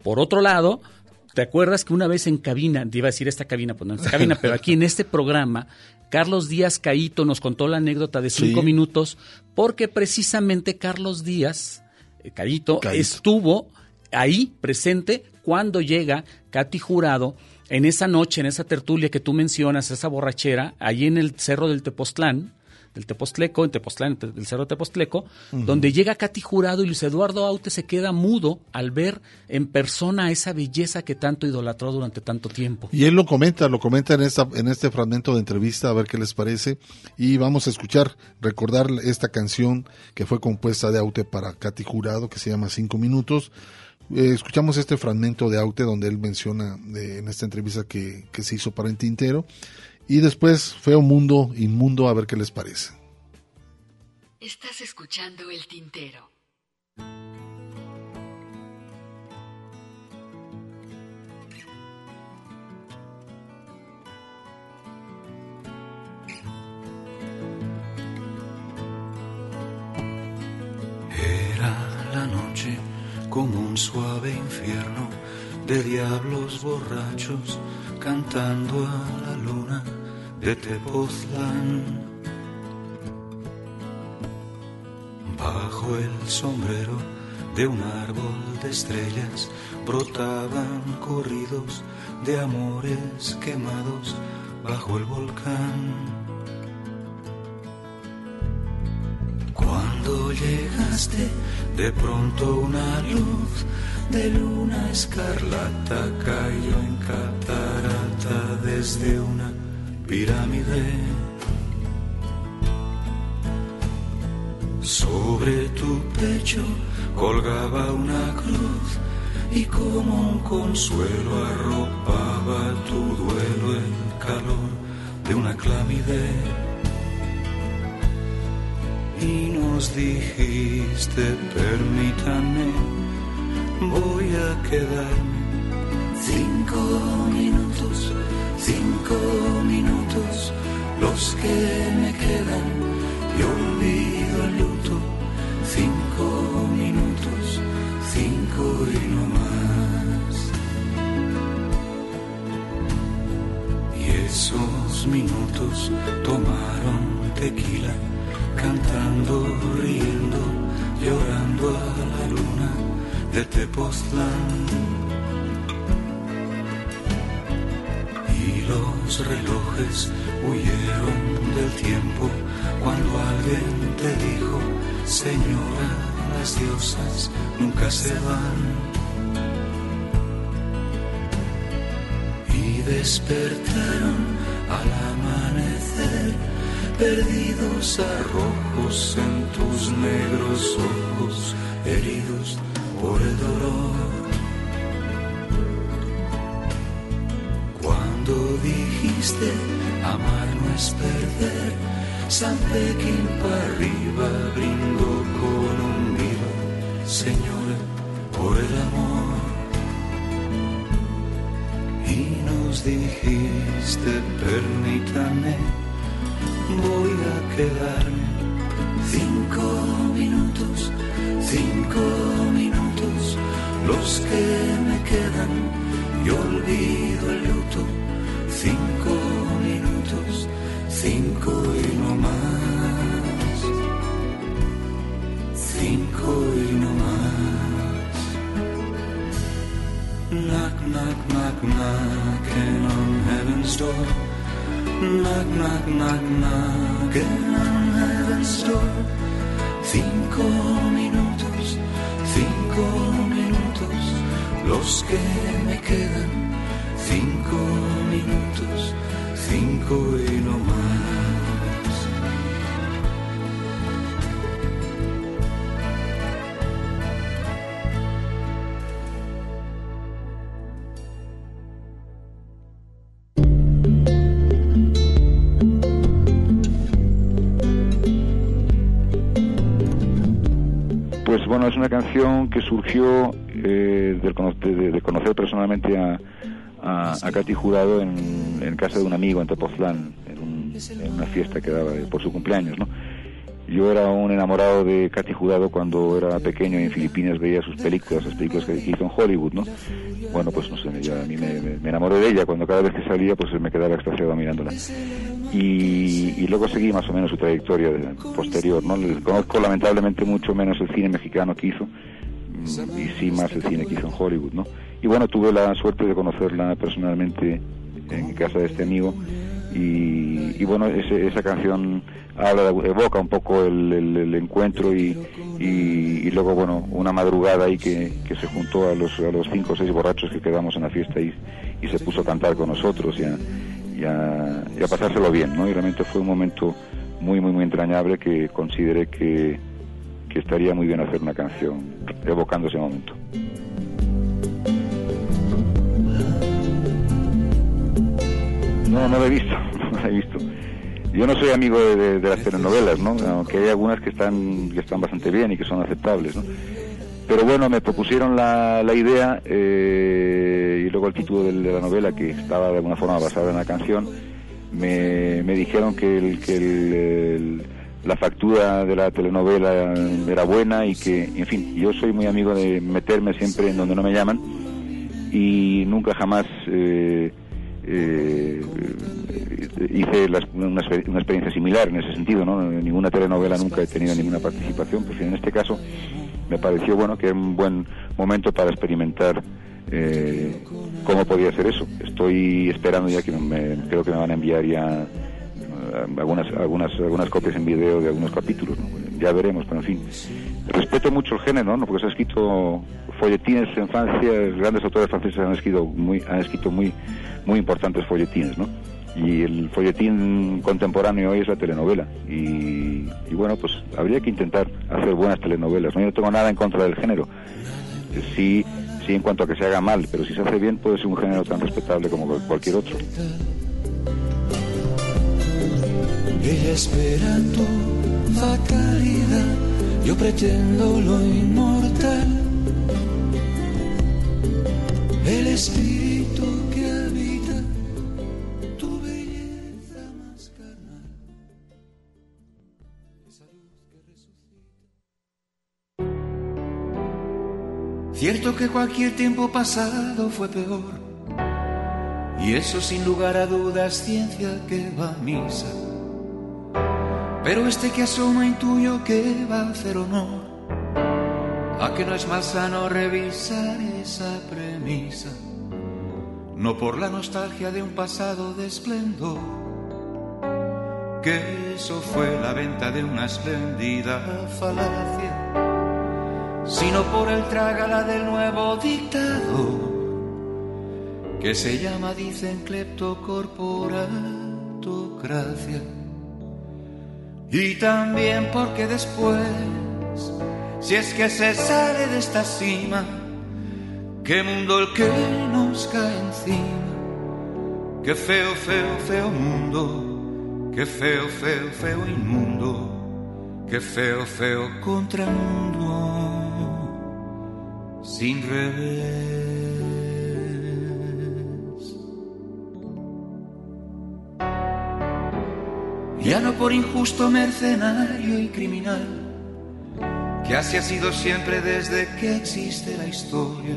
Por otro lado, ¿Te acuerdas que una vez en cabina, te iba a decir esta cabina, pues no esta cabina, pero aquí en este programa, Carlos Díaz Caíto nos contó la anécdota de cinco minutos, porque precisamente Carlos Díaz eh, Caíto, estuvo ahí presente cuando llega Katy Jurado en esa noche, en esa tertulia que tú mencionas, esa borrachera, ahí en el Cerro del Tepoztlán, del Tepostleco, en Tepoztlán, del Cerro Tepostleco, donde llega Katy Jurado y Luis Eduardo Aute se queda mudo al ver en persona esa belleza que tanto idolatró durante tanto tiempo. Y él lo comenta, lo comenta en, esta, en este fragmento de entrevista, a ver qué les parece. Y vamos a escuchar, recordar esta canción que fue compuesta de Aute para Katy Jurado, que se llama Cinco Minutos. Eh, escuchamos este fragmento de Aute donde él menciona en esta entrevista que, que se hizo para el Tintero y después Feo Mundo, Inmundo, a ver qué les parece. Estás escuchando el tintero. Era la noche como un suave infierno de diablos borrachos cantando a la luna de Tepoztlán. Bajo el sombrero de un árbol de estrellas brotaban corridos de amores quemados bajo el volcán. Cuando llegaste, de pronto una luz de luna escarlata cayó en catarata desde una pirámide. Sobre tu pecho colgaba una cruz y como un consuelo arropaba tu duelo el calor de una clámide. Y nos dijiste, permítanme, voy a quedarme cinco minutos cinco minutos los que me quedan y olvido el luto. Cinco minutos, cinco y no más. Y esos minutos tomaron tequila, cantando, riendo, llorando a la luna de Tepoztlán los relojes huyeron del tiempo cuando alguien te dijo, señora, las diosas nunca se van. Y despertaron al amanecer, perdidos arrojos en tus negros ojos, heridos por el dolor. Cuando dijiste amar no es perder, San Pekín para arriba brindo con un viva, Señor, por el amor. Y nos dijiste, permítame, voy a quedarme cinco minutos, cinco minutos, los que me quedan, y olvido el luto, cinco minutos, cinco y no más, cinco y no más. Knock, knock, knock, knocking on heaven's door. Knock, knock, knock, knocking on heaven's door. Cinco minutos, cinco minutos, los que me quedan. Cinco minutos, cinco y no más. Es una canción que surgió eh, cono- de, de conocer personalmente a, a, a Katy Jurado en, en casa de un amigo en Tepoztlán, en, un- en una fiesta que daba por su cumpleaños, ¿no? Yo era un enamorado de Katy Jurado cuando era pequeño y en Filipinas veía sus películas, las películas que hizo en Hollywood, ¿no? Bueno, pues no sé, ya a mí me- me enamoré de ella, cuando cada vez que salía pues me quedaba extasiado mirándola. Y, y luego seguí más o menos su trayectoria de- posterior, ¿no? Conozco lamentablemente mucho menos el cine mexicano que hizo mm, y sí más el cine que hizo en Hollywood, ¿no? Y bueno, tuve la suerte de conocerla personalmente en casa de este amigo y, y bueno, ese- esa canción habla, evoca un poco el, encuentro y, y, luego, bueno, una madrugada ahí que, que se juntó a los, a los cinco o seis borrachos que quedamos en la fiesta y, y se puso a cantar con nosotros y y a- y a pasárselo bien, ¿no? Y realmente fue un momento muy, muy, muy entrañable que consideré que, que estaría muy bien hacer una canción evocando ese momento. No, no la he visto, no la he visto. Yo no soy amigo de, de- de las telenovelas, ¿no? Aunque hay algunas que están, que están bastante bien y que son aceptables, ¿no? Pero bueno, me propusieron la, la idea eh, y luego el título de, la novela, que estaba de alguna forma basada en la canción, me, me dijeron que, el, que la factura de la telenovela era buena y que, en fin, yo soy muy amigo de meterme siempre en donde no me llaman y nunca jamás eh, eh, hice las- una, una experiencia similar en ese sentido, ¿no? En ninguna telenovela nunca he tenido ninguna participación, pues en este caso me pareció bueno que era un buen momento para experimentar eh, cómo podía ser eso. Estoy esperando ya que me, creo que me van a enviar ya eh, algunas algunas algunas copias en video de algunos capítulos, ¿no? ya veremos, pero en fin. Respeto mucho el género, ¿no? Porque se ha escrito folletines en Francia, grandes autores franceses han escrito muy han escrito muy muy importantes folletines, ¿no? Y el folletín contemporáneo hoy es la telenovela. Y, bueno, pues habría que intentar hacer buenas telenovelas. ¿no? Yo no tengo nada en contra del género. Eh, Sí, sí en cuanto a que se haga mal, pero si se hace bien puede ser un género tan respetable como cual- cualquier otro. Ella espera tu fatalidad, yo pretendo lo inmortal. El espíritu Cierto que cualquier tiempo pasado fue peor. Y eso sin lugar a dudas, ciencia que va a misa. Pero este que asoma intuyo que va a hacer honor a que no es más sano revisar esa premisa, no por la nostalgia de un pasado de esplendor, que eso fue la venta de una espléndida falacia, sino por el trágala del nuevo dictado, que se llama, dicen, cleptocorporatocracia. Y también porque después, si es que se sale de esta cima, qué mundo el que nos cae encima, qué feo, feo, feo mundo, qué feo, feo, feo inmundo, qué feo, feo contramundo, sin revés. ya no por injusto mercenario y criminal, que así ha sido siempre desde que existe la historia,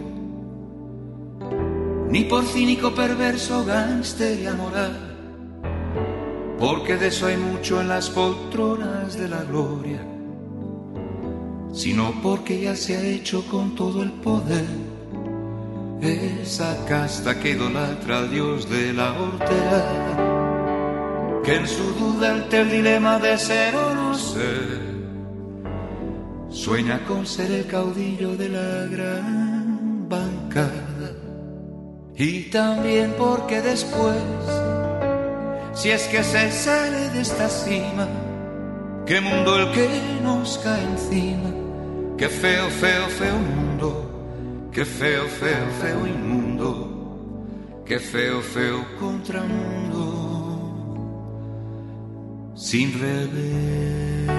ni por cínico perverso gánster y amoral, porque de eso hay mucho en las poltronas de la gloria, sino porque ya se ha hecho con todo el poder esa casta que idolatra al dios de la hortera que en su duda ante el dilema de ser o no ser, sueña con ser el caudillo de la gran bancada. Y también porque después, si es que se sale de esta cima, qué mundo el que nos cae encima, qué feo, feo, feo mundo, qué feo, feo, feo inmundo, qué feo, feo contramundo sin revés.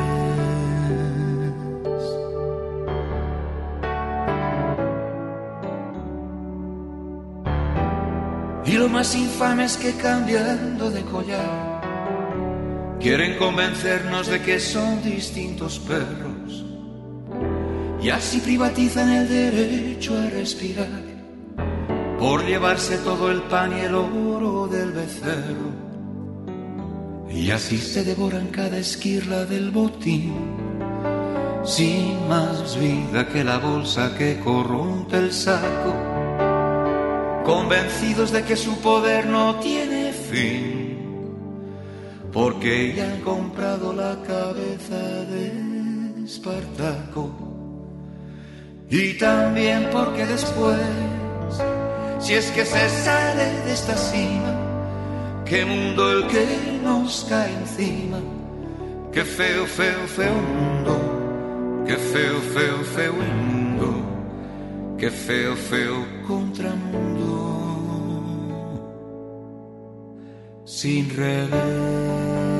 Y lo más infame es que cambiando de collar, quieren convencernos de que son distintos perros. Y así privatizan el derecho a respirar, por llevarse todo el pan y el oro del becerro. Y así se devoran cada esquirla del botín, sin más vida que la bolsa que corrompe el saco, convencidos de que su poder no tiene fin, porque ya han comprado la cabeza de Espartaco, y también porque después, si es que se sale de esta cima, qué mundo el que nos cae encima, qué feo, feo, feo mundo, qué feo, feo, feo mundo, qué feo, feo contramundo, sin revés.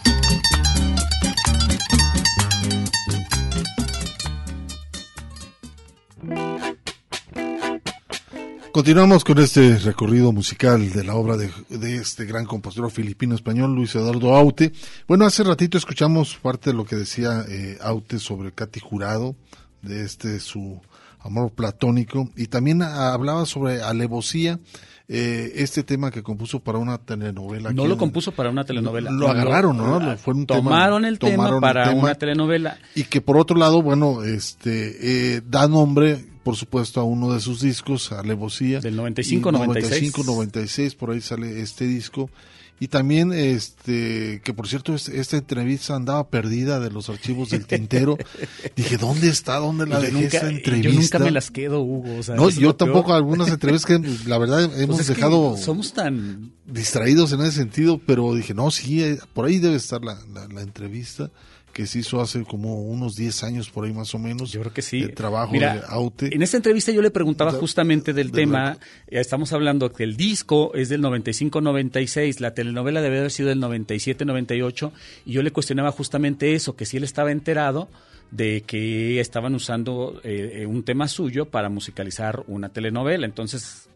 Continuamos con este recorrido musical de la obra de, este gran compositor filipino-español, Luis Eduardo Aute. Bueno, hace ratito escuchamos parte de lo que decía eh, Aute sobre Katy Jurado, de este su amor platónico, y también hablaba sobre alevosía, eh, este tema que compuso para una telenovela. No lo compuso para una telenovela. Lo, agarraron, ¿no? Fue un tomaron el tema para una telenovela. Y que por otro lado, bueno, este eh, da nombre, por supuesto, a uno de sus discos, Alevosía. Del 95-96. 95-96, por ahí sale este disco. Y también, este, que por cierto, esta entrevista andaba perdida de los archivos del tintero. Dije, ¿dónde está? ¿Dónde la dejé esta entrevista? Yo nunca me las quedo, Hugo. no, yo tampoco, algunas entrevistas que la verdad pues hemos dejado. Somos tan. Distraídos en ese sentido, pero dije, no, sí, eh, por ahí debe estar la, la entrevista que se hizo hace como unos 10 años por ahí más o menos. Yo creo que sí. De trabajo de Aute. En esta entrevista yo le preguntaba justamente del tema, estamos hablando que el disco es del 95-96, la telenovela debe haber sido del 97-98, y yo le cuestionaba justamente eso, que si él estaba enterado de que estaban usando eh, un tema suyo para musicalizar una telenovela. Entonces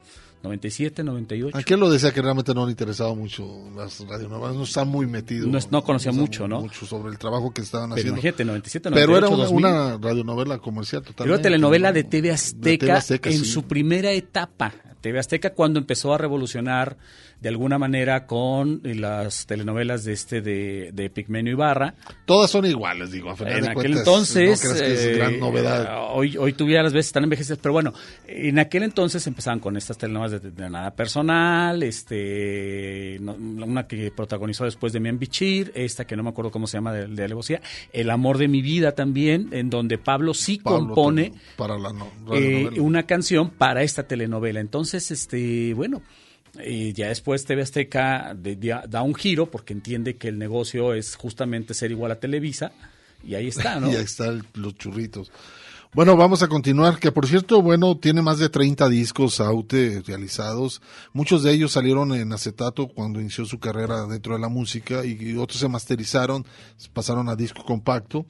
97, 98. Aquí lo decía que realmente no le interesaba mucho las radionovelas, no está muy metido. No, conocía mucho, ¿no? Mucho sobre el trabajo que estaban Pero haciendo. Imagínate, 97, 98, Pero era una, radionovela comercial totalmente. Era telenovela de TV Azteca, en su primera etapa. TV Azteca cuando empezó a revolucionar de alguna manera con las telenovelas de este de, de Pigmenio Ibarra. Todas son iguales, digo, a final En de aquel cuentas, entonces, no creas que es eh, gran novedad. hoy, hoy tuviera las veces están envejecidas, pero bueno, en aquel entonces empezaban con estas telenovelas de, de nada personal, este, no- una que protagonizó después de Mian Bichir, esta que no me acuerdo cómo se llama de, de alevosía, El amor de mi vida también, en donde Pablo sí Pablo compone para la no- eh, una canción para esta telenovela. Entonces, este, bueno, eh, ya después TV Azteca de- da un giro porque entiende que el negocio es justamente ser igual a Televisa y ahí está, ¿no? Y ahí están los churritos. Bueno, vamos a continuar, que por cierto, bueno, tiene más de 30 discos Aute realizados. Muchos de ellos salieron en acetato cuando inició su carrera dentro de la música y otros se masterizaron, pasaron a disco compacto.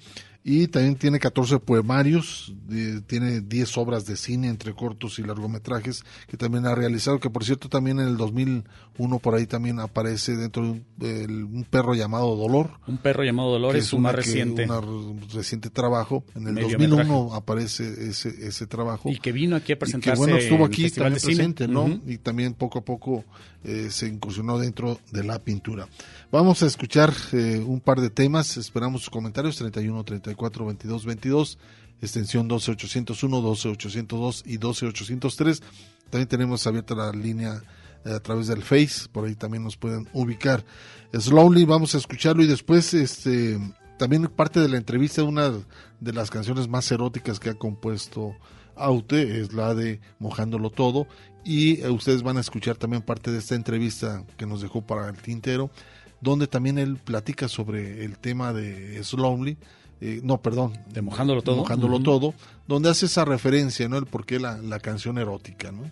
Y también tiene 14 poemarios, eh, tiene 10 obras de cine entre cortos y largometrajes que también ha realizado, que por cierto también en el 2001 por ahí también aparece dentro de un, un perro llamado Dolor. Un perro llamado que Dolores, es su más reciente. una r- reciente trabajo. En el Mediometraje. 2001 aparece ese, ese trabajo. Y que vino aquí a Y que presentarse bueno, estuvo aquí Festival también presente, ¿no? Y también poco a poco eh, se incursionó dentro de la pintura. Vamos a escuchar eh, un par de temas, esperamos sus comentarios, 31, 34, 22, 22, extensión 12801, 12802 y 12803. También tenemos abierta la línea eh, a través del Face, por ahí también nos pueden ubicar. Slowly, vamos a escucharlo y después este también parte de la entrevista, una de las canciones más eróticas que ha compuesto Aute es la de Mojándolo Todo y eh, ustedes van a escuchar también parte de esta entrevista que nos dejó para el tintero donde también él platica sobre el tema de Slowly eh, no, perdón, De Mojándolo Todo. Mojándolo. Todo, donde hace esa referencia, ¿no? El por qué la, la canción erótica, ¿no?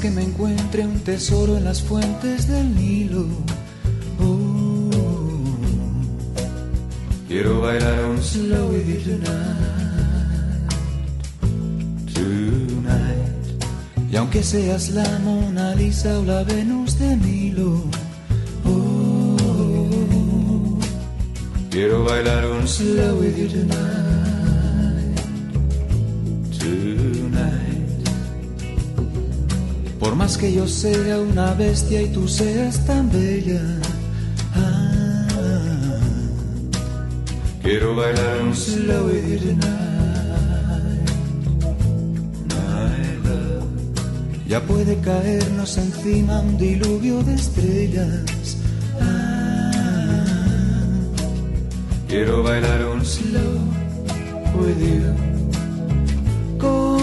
Que me encuentre un tesoro en las fuentes del Nilo, oh, quiero bailar un slow with you tonight, tonight. Y aunque seas la Mona Lisa o la Venus de Milo, oh, quiero bailar un slow with you tonight. Por más que yo sea una bestia y tú seas tan bella, ah, quiero bailar un slow you tonight, my love. Ya puede caernos encima un diluvio de estrellas. Ah, quiero bailar un slow with you, como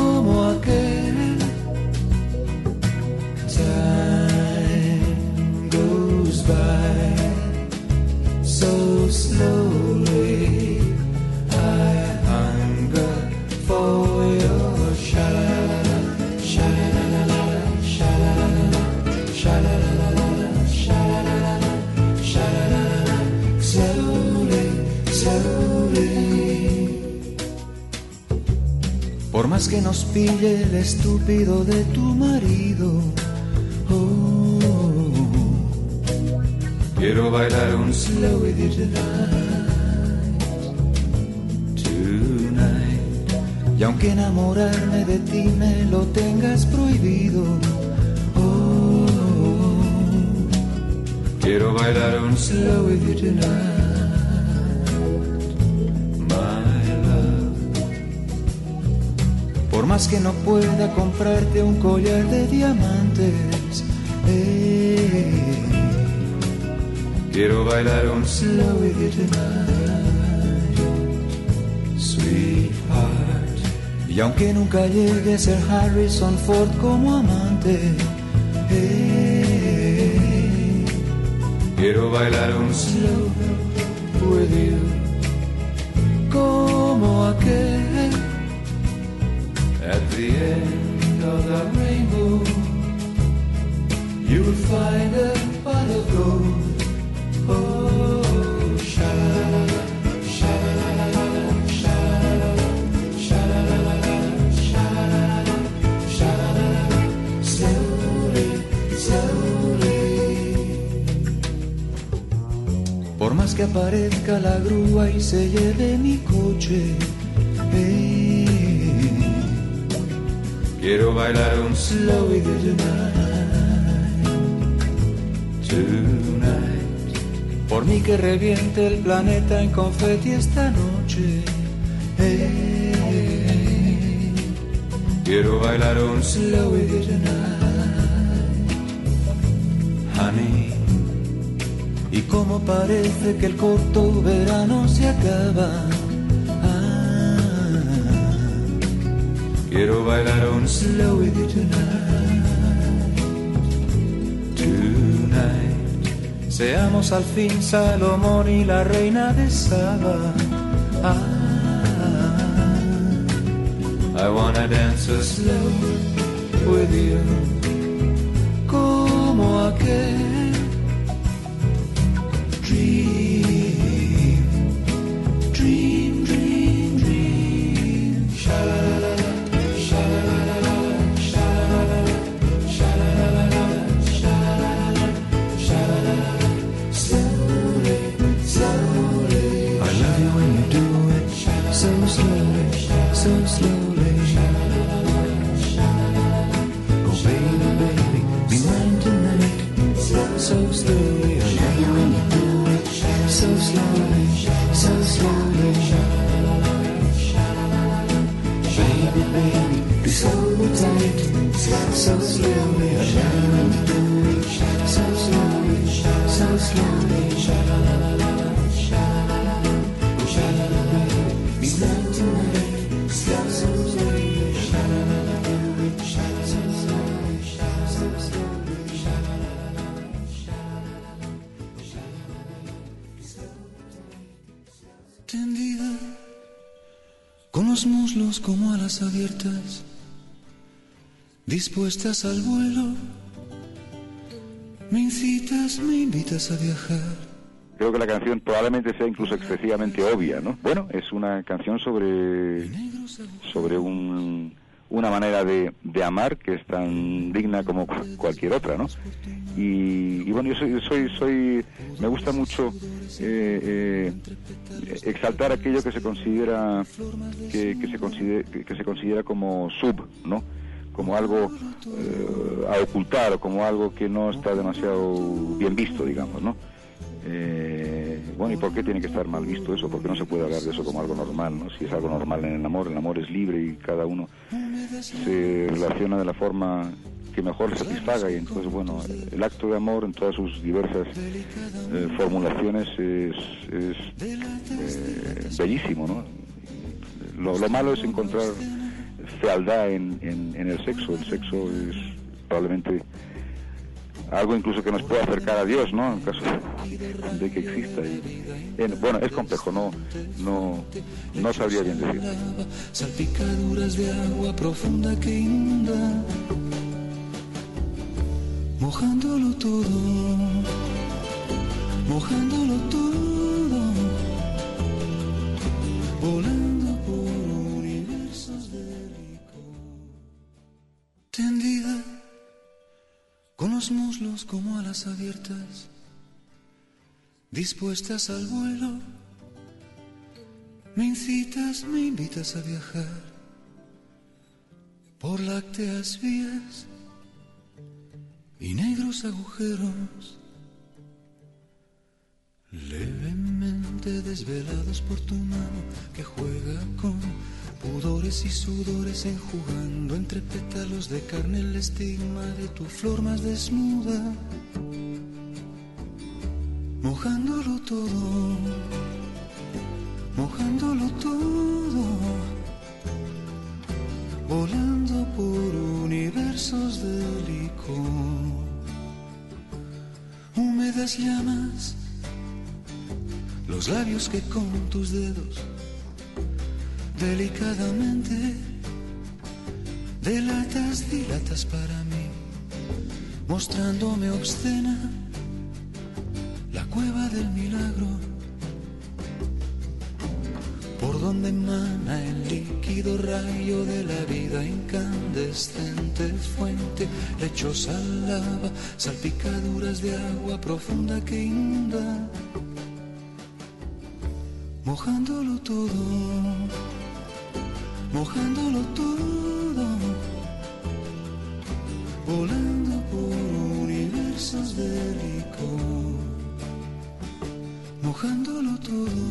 más que nos pille el estúpido de tu marido, oh, quiero bailar un slow with you tonight, tonight. Y aunque enamorarme de ti me lo tengas prohibido, oh, quiero bailar un slow with you tonight, más que no pueda comprarte un collar de diamantes, eh, quiero bailar un slow with you tonight, sweetheart. Y aunque nunca llegue a ser Harrison Ford como amante, eh, quiero bailar un slow with you, como aquel the of find a pot. Oh. Por más que aparezca la grúa y se lleve mi coche. Quiero bailar un slow tonight, tonight. Por mí que reviente el planeta en confeti esta noche. Eh, quiero bailar un slow tonight, honey. Y como parece que el corto verano se acaba. Quiero bailar un slow with you tonight. Tonight. Seamos al fin Salomón y la reina de Saba. Ah, I wanna dance a slow with you. Como aquel so con los muslos como alas abiertas, dispuestas al vuelo, me incitas, me invitas a viajar. Creo que la canción probablemente sea incluso excesivamente obvia, ¿no? Bueno, es una canción sobre sobre un, una manera de, de amar que es tan digna como cu- cualquier otra, ¿no? Y, y bueno, yo soy, soy, soy, me gusta mucho eh, eh, exaltar aquello que se considera que, que se considera que se considera como sub, ¿no? Como algo eh, a ocultar o como algo que no está demasiado bien visto, digamos, ¿no? Eh, bueno, ¿y por qué tiene que estar mal visto eso? ¿Por qué no se puede hablar de eso como algo normal? ¿no? Si es algo normal en el amor, el amor es libre y cada uno se relaciona de la forma que mejor le satisfaga y entonces, bueno, el acto de amor en todas sus diversas eh, formulaciones es, es, eh, bellísimo, ¿no? Lo malo es encontrar fealdad en, en, en el sexo. El sexo es probablemente algo incluso que nos puede acercar a Dios, ¿no? En caso de que exista. Y, eh, bueno, es complejo, no, no, no sabría bien decir. salpicaduras de agua profunda que inunda, mojándolo todo, mojándolo todo, volando con los muslos como alas abiertas, dispuestas al vuelo. Me incitas, me invitas a viajar por lácteas vías y negros agujeros, levemente desvelados por tu mano que juega con pudores y sudores enjugando entre pétalos de carne el estigma de tu flor más desnuda, mojándolo todo mojándolo todo, volando por universos de licor, húmedas llamas, los labios que con tus dedos delicadamente. Delatas, dilatas para mí, mostrándome obscena la cueva del milagro. Por donde emana el líquido rayo de la vida incandescente fuente, lechosa lava, salpicaduras de agua profunda que inunda, mojándolo todo, mojándolo todo, volando por universos de licor, mojándolo todo.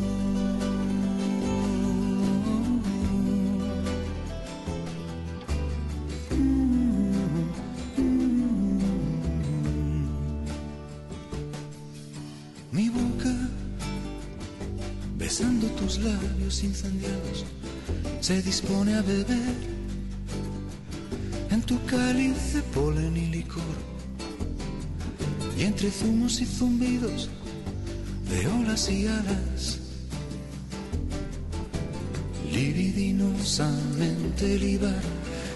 Mi boca, besando tus labios incendiados, se dispone a beber en tu cáliz de polen y licor. Y entre zumos y zumbidos de olas y alas, libidinosamente libar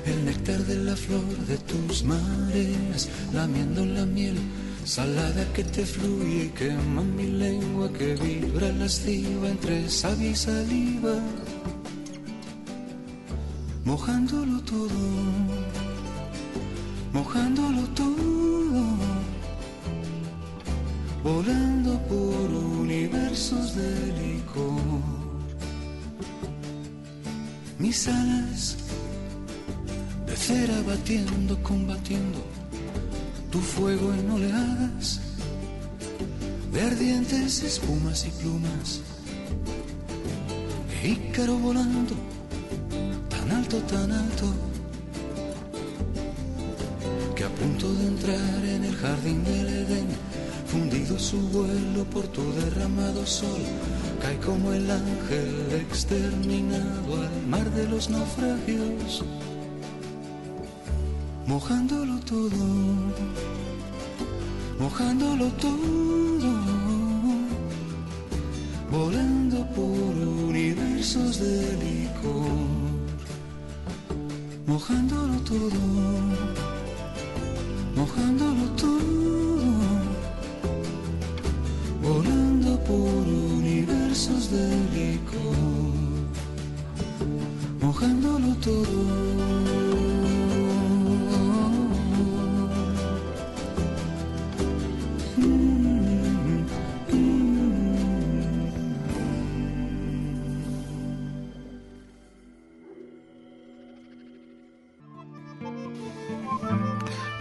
el néctar de la flor de tus mareas, lamiendo la miel salada que te fluye quema mi lengua que vibra lasciva entre savia y saliva, mojándolo todo, mojándolo todo, volando por universos de licor. Mis alas de cera batiendo, combatiendo tu fuego en oleadas de ardientes espumas y plumas. E Ícaro volando tan alto, que a punto de entrar en el jardín del Edén, fundido su vuelo por tu derramado sol, cae como el ángel exterminado al mar de los naufragios mojándolo todo, mojándolo todo, volando por universos de licor, mojándolo todo, mojándolo todo, volando por universos de licor, mojándolo todo.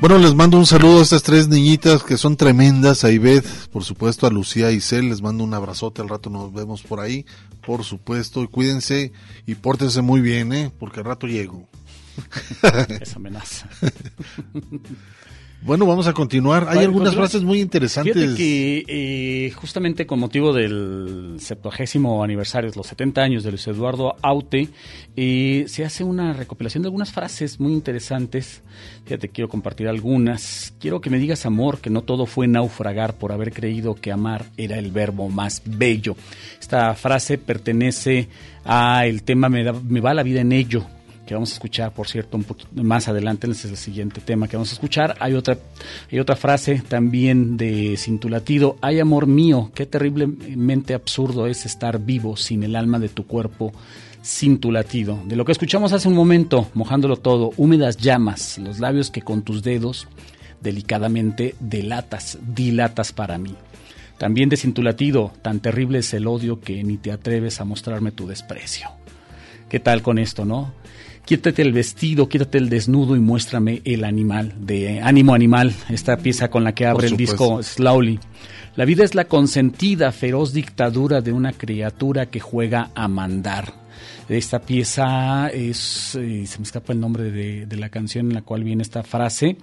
Bueno, les mando un saludo a estas tres niñitas que son tremendas, a Ivette, por supuesto, a Lucía y Cel, les mando un abrazote, al rato nos vemos por ahí, por supuesto, y cuídense y pórtense muy bien, ¿eh? porque al rato llego. Esa amenaza. Bueno, vamos a continuar. Hay algunas frases muy interesantes. Fíjate que eh, justamente con motivo del septuagésimo aniversario, los 70 años de Luis Eduardo Aute, eh, se hace una recopilación de algunas frases muy interesantes. Fíjate, quiero compartir algunas. Quiero que me digas, amor, que no todo fue naufragar por haber creído que amar era el verbo más bello. Esta frase pertenece a el tema Me, da- me va la vida en ello que vamos a escuchar, por cierto, un poquito más adelante, ese es el siguiente tema que vamos a escuchar. Hay otra, hay otra frase también de Cintulatido, ay amor mío, qué terriblemente absurdo es estar vivo sin el alma de tu cuerpo cintulatido. De lo que escuchamos hace un momento, mojándolo todo, húmedas llamas, los labios que con tus dedos delicadamente delatas, dilatas para mí. También de Cintulatido, tan terrible es el odio que ni te atreves a mostrarme tu desprecio. ¿Qué tal con esto, no? Quítate el vestido, quítate el desnudo y muéstrame el animal de Ánimo Animal, esta pieza con la que abre el disco Slowly. La vida es la consentida, feroz dictadura de una criatura que juega a mandar. Esta pieza es, eh, se me escapa el nombre de, de la canción en la cual viene esta frase.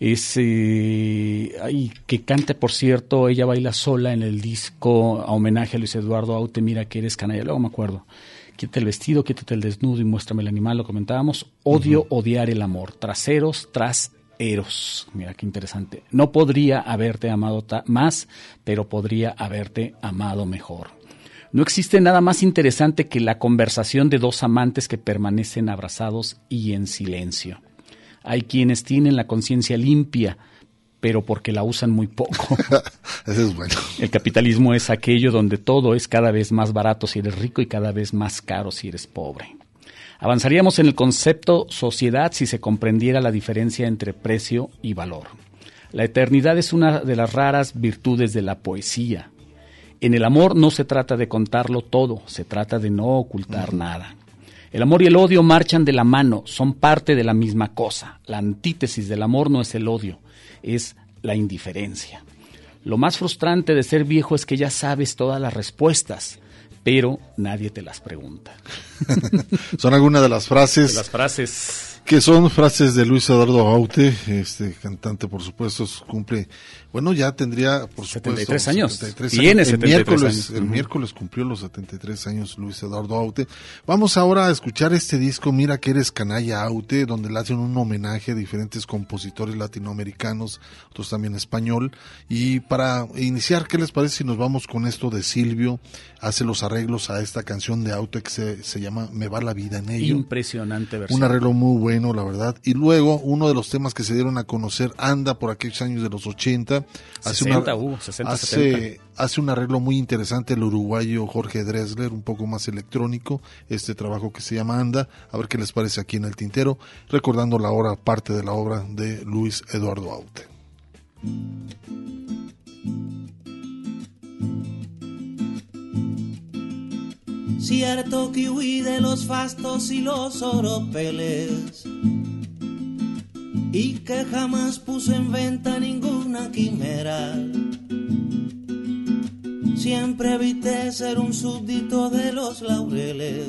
Es, eh, ay, que canta, por cierto, ella baila sola en el disco a homenaje a Luis Eduardo Aute, mira que eres canalla, luego me acuerdo. Quítate el vestido, quítate el desnudo y muéstrame el animal, lo comentábamos. Odio, odiar el amor. Traseros, tras eros. Mira qué interesante. No podría haberte amado más, pero podría haberte amado mejor. No existe nada más interesante que la conversación de dos amantes que permanecen abrazados y en silencio. Hay quienes tienen la conciencia limpia, pero porque la usan muy poco. Ese es bueno. El capitalismo es aquello donde todo es cada vez más barato si eres rico y cada vez más caro si eres pobre. Avanzaríamos en el concepto sociedad si se comprendiera la diferencia entre precio y valor. La eternidad es una de las raras virtudes de la poesía. En el amor no se trata de contarlo todo, se trata de no ocultar nada. El amor y el odio marchan de la mano, son parte de la misma cosa. La antítesis del amor no es el odio, es la indiferencia. Lo más frustrante de ser viejo es que ya sabes todas las respuestas, pero nadie te las pregunta. Son algunas de las frases. las frases que son frases de Luis Eduardo Aute, este cantante, por supuesto, cumple bueno, ya tendría, por supuesto, 73 años. 73 Tiene años. El 73 miércoles, años. el miércoles cumplió los 73 años Luis Eduardo Aute. Vamos ahora a escuchar este disco, Mira que eres canalla Aute, donde le hacen un homenaje a diferentes compositores latinoamericanos, otros también español. Y para iniciar, ¿qué les parece si nos vamos con esto de Silvio? Hace los arreglos a esta canción de Aute que se, se llama Me va la vida en ello. Impresionante versión. Un arreglo muy bueno, la verdad. Y luego, uno de los temas que se dieron a conocer, Anda, por aquellos años de los 80. Hace, 60, Hugo, 60, hace, 70. hace un arreglo muy interesante el uruguayo Jorge Dresler, un poco más electrónico, este trabajo que se llama Anda. A ver qué les parece aquí en el tintero, recordando la obra, parte de la obra de Luis Eduardo Aute. Cierto que huí de los fastos y los oropeles y que jamás puso en venta ninguna quimera. Siempre evité ser un súbdito de los laureles,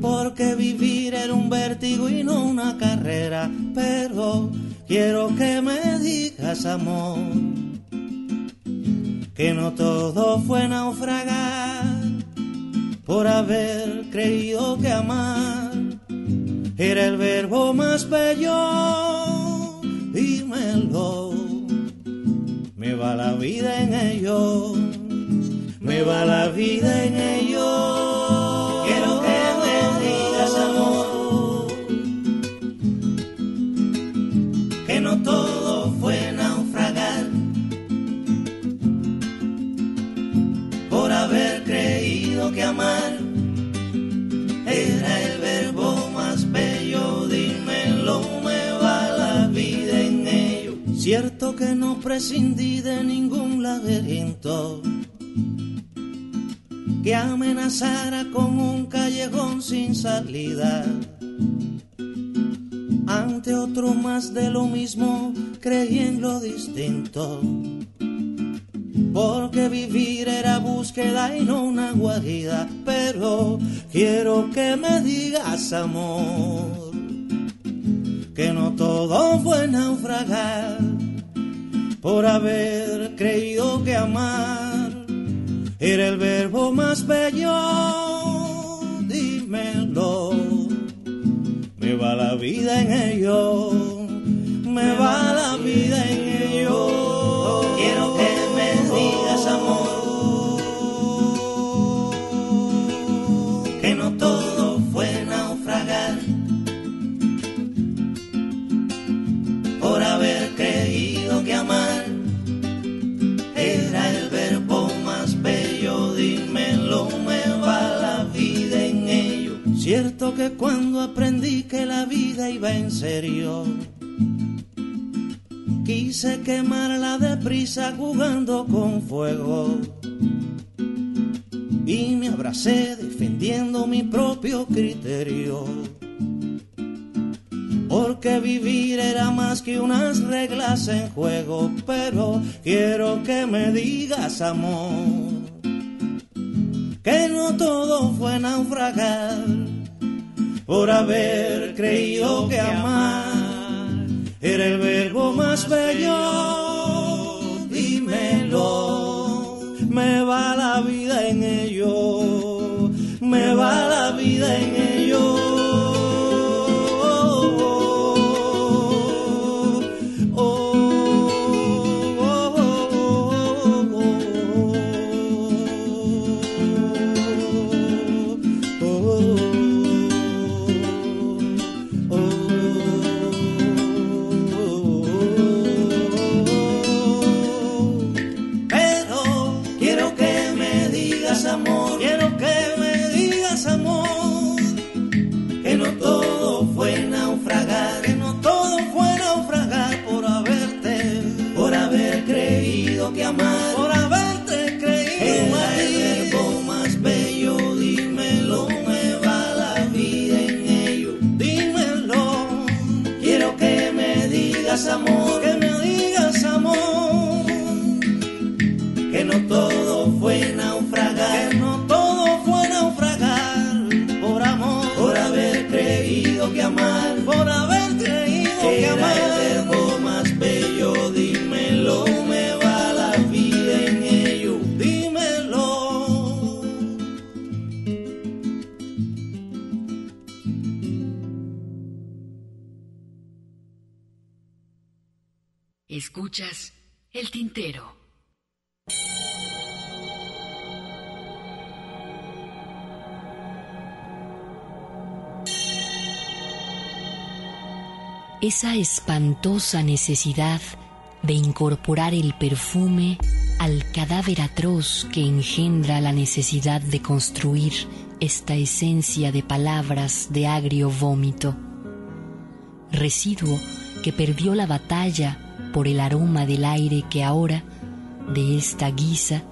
porque vivir era un vértigo y no una carrera. Pero quiero que me digas, amor, que no todo fue naufragar por haber creído que amar era el verbo más bello. Dímelo, me va la vida en ello, me va la vida en ello. Creído que amar era el verbo más bello. Dímelo, me va la vida en ello. Cierto que no prescindí de ningún laberinto que amenazara con un callejón sin salida. Ante otro más de lo mismo, creí en lo distinto. Porque vivir era búsqueda y no una guarida. Pero quiero que me digas, amor, que no todo fue naufragar por haber creído que amar era el verbo más bello. Dímelo, me va la vida en ello, me va la vida en ello. Quiero que Que cuando aprendí que la vida iba en serio, quise quemarla deprisa jugando con fuego. Y me abracé defendiendo mi propio criterio. Porque vivir era más que unas reglas en juego. Pero quiero que me digas, amor, que no todo fue naufragar por haber creído que amar era el verbo más bello. Dímelo, me va la vida en ello, me va la vida en ello. Escuchas el tintero. Esa espantosa necesidad de incorporar el perfume al cadáver atroz que engendra la necesidad de construir esta esencia de palabras de agrio vómito, residuo que perdió la batalla por el aroma del aire que ahora, de esta guisa,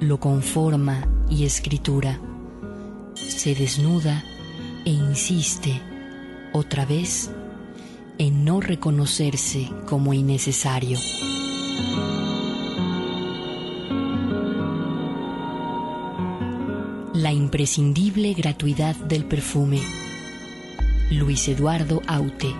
lo conforma y escritura. Se desnuda e insiste, otra vez, en no reconocerse como innecesario. La imprescindible gratuidad del perfume. Luis Eduardo Aute.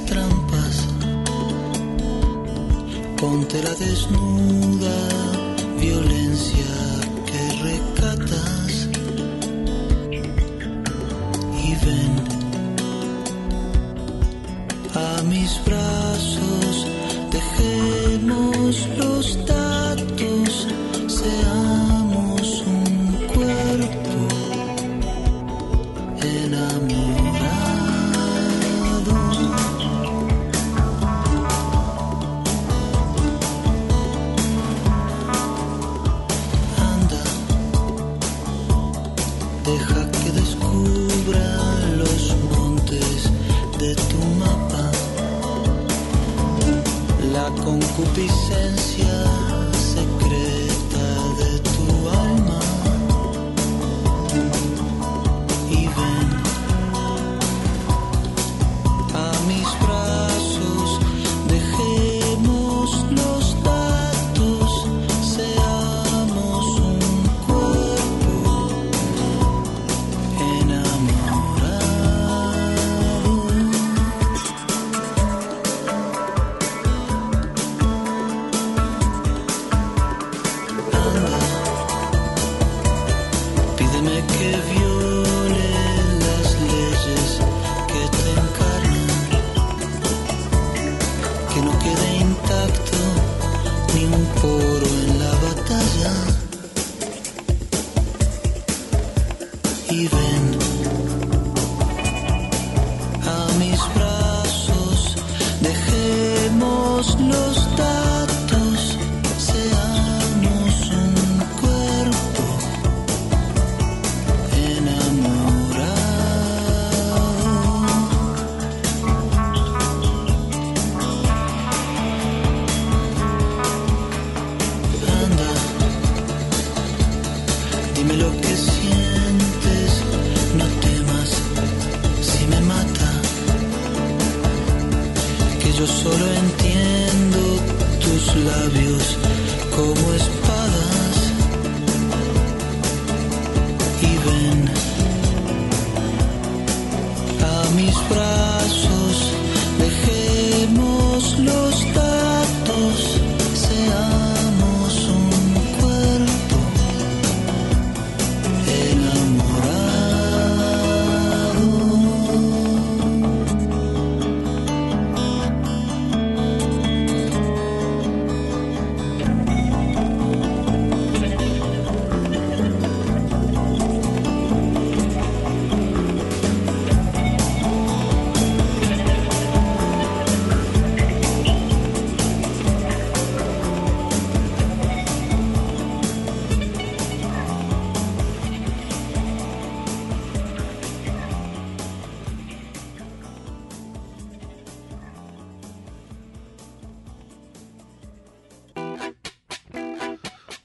trampas, ponte la desnuda violencia.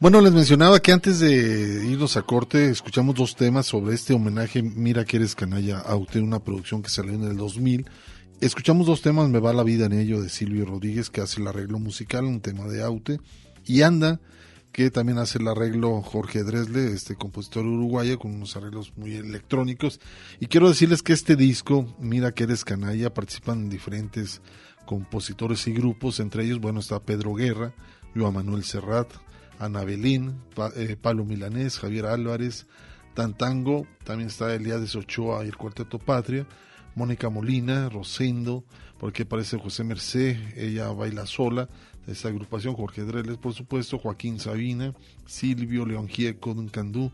Bueno, les mencionaba que antes de irnos a corte, escuchamos dos temas sobre este homenaje Mira que eres canalla Aute, una producción que salió en el 2000. Escuchamos dos temas, Me va la vida en ello, de Silvio Rodríguez, que hace el arreglo musical, un tema de Aute, y Anda, que también hace el arreglo Jorge Dresle, este compositor uruguayo, con unos arreglos muy electrónicos. Y quiero decirles que este disco, Mira que eres canalla, participan diferentes compositores y grupos, entre ellos, bueno, está Pedro Guerra, Joan Manuel Serrat, Ana Belín, eh, Pablo Milanés, Javier Álvarez, Tantango, también está Eliades Ochoa y el Cuarteto Patria, Mónica Molina, Rosendo, porque parece José Mercé, ella baila sola, de esta agrupación, Jorge Dreles, por supuesto, Joaquín Sabina, Silvio León Gieco, Candú,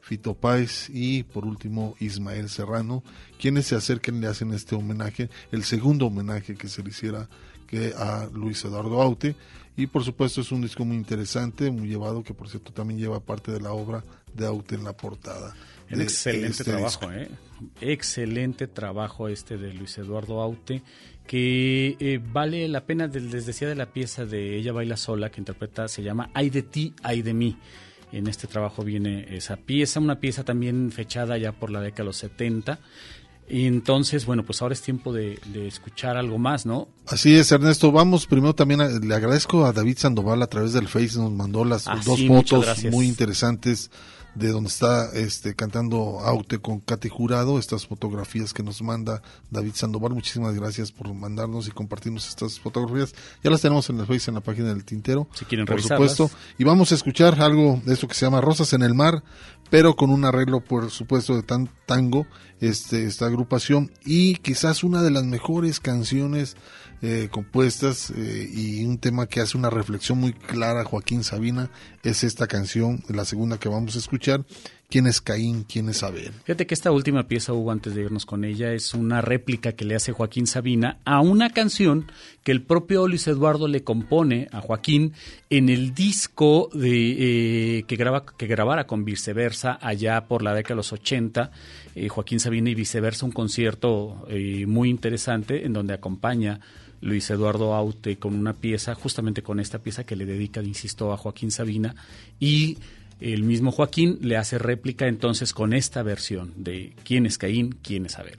Fito Páez y por último Ismael Serrano, quienes se acerquen le hacen este homenaje, el segundo homenaje que se le hiciera que a Luis Eduardo Aute y por supuesto es un disco muy interesante, muy llevado, que por cierto también lleva parte de la obra de Aute en la portada. Un excelente este trabajo, ¿eh? excelente trabajo este de Luis Eduardo Aute, que eh, vale la pena, les decía de la pieza de Ella Baila Sola, que interpreta, se llama Ay de ti, ay de mí. En este trabajo viene esa pieza, una pieza también fechada ya por la década de los 70, y entonces, bueno, pues ahora es tiempo de, escuchar algo más, ¿no? Así es, Ernesto. Vamos primero también, le agradezco a David Sandoval a través del Face, nos mandó las ah, dos fotos muy interesantes de donde está este cantando Aute con Katy Jurado, estas fotografías que nos manda David Sandoval. Muchísimas gracias por mandarnos y compartirnos estas fotografías. Ya las tenemos en el Face, en la página del Tintero. Si quieren Por supuesto. Y vamos a escuchar algo de esto que se llama Rosas en el Mar, pero con un arreglo, por supuesto, de tan tango, este, esta agrupación. Y quizás una de las mejores canciones eh, compuestas eh, y un tema que hace una reflexión muy clara Joaquín Sabina es esta canción, la segunda que vamos a escuchar. ¿Quién es Caín? ¿Quién es Abel? Fíjate que esta última pieza, Hugo, antes de irnos con ella, es una réplica que le hace Joaquín Sabina a una canción que el propio Luis Eduardo le compone a Joaquín en el disco de, eh, que, graba, que grabara con Viceversa allá por la década de los 80. Joaquín Sabina y Viceversa, un concierto muy interesante en donde acompaña Luis Eduardo Aute con una pieza, justamente con esta pieza que le dedica, insisto, a Joaquín Sabina, y el mismo Joaquín le hace réplica entonces con esta versión de quién es Caín, quién es Abel.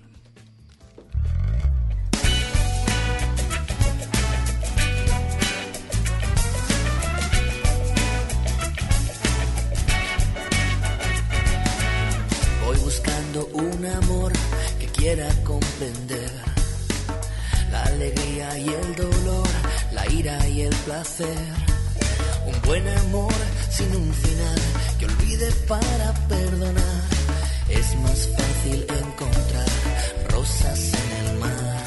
Un amor que quiera comprender la alegría y el dolor, la ira y el placer. Un buen amor sin un final que olvide para perdonar. Es más fácil encontrar rosas en el mar.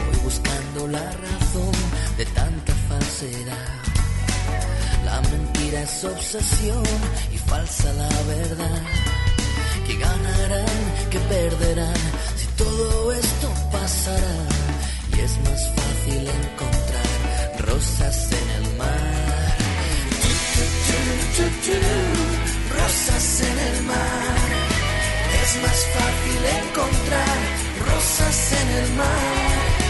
Voy buscando la razón de tanta falsedad. Es obsesión y falsa la verdad que ganarán, que perderán, si todo esto pasará. Y es más fácil encontrar rosas en el mar. Rosas en el mar. Es más fácil encontrar rosas en el mar.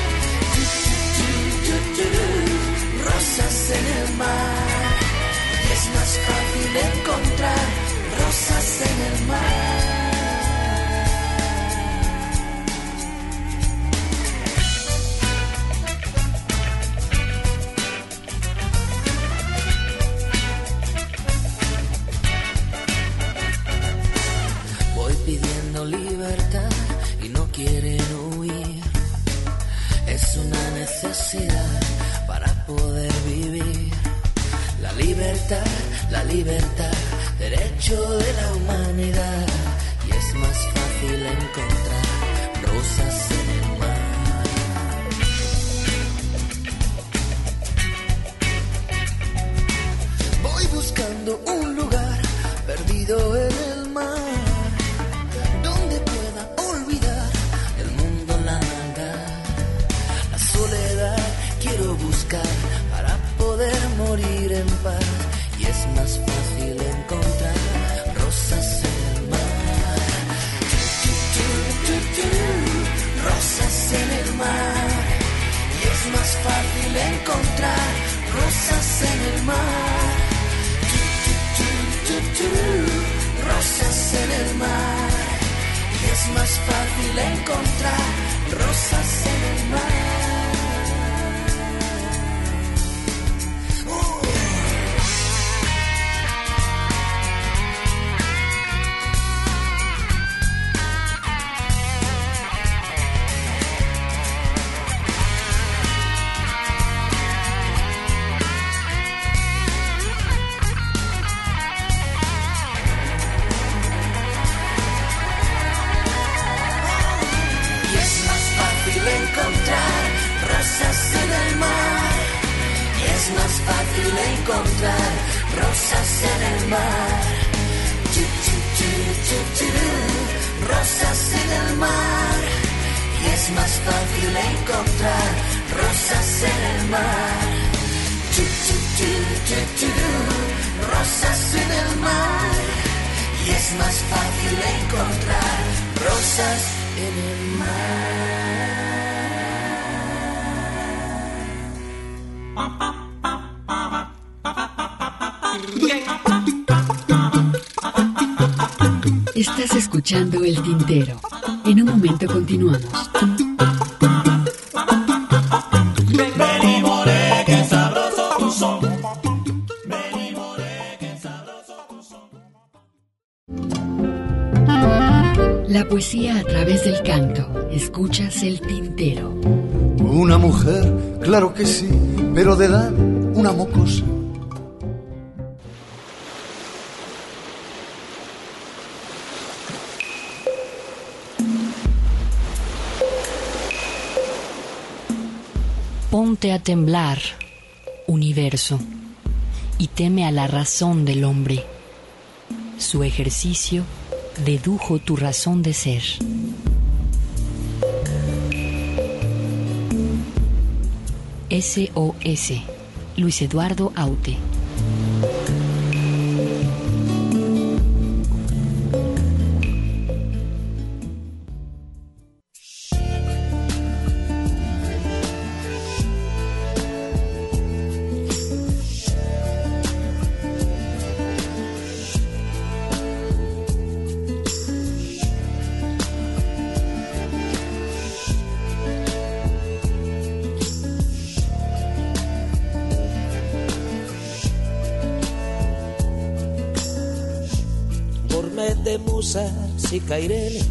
Escuchando el a temblar, universo, y teme a la razón del hombre. Su ejercicio dedujo tu razón de ser. SOS, Luis Eduardo Aute. Y caireles.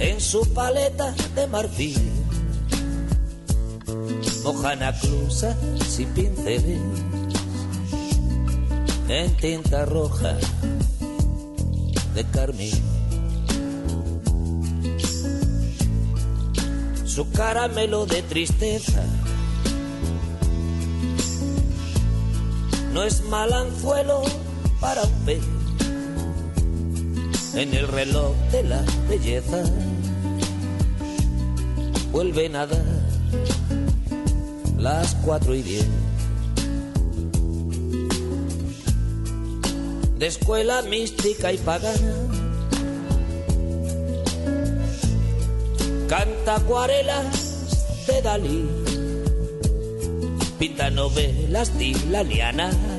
En su paleta de marfil, mojana cruzas y pinceles. En tinta roja de carmín. Su caramelo de tristeza no es mal anzuelo para pez en el reloj de la belleza vuelven a dar las cuatro y diez de escuela mística y pagana canta acuarelas de Dalí pinta novelas dilanianas.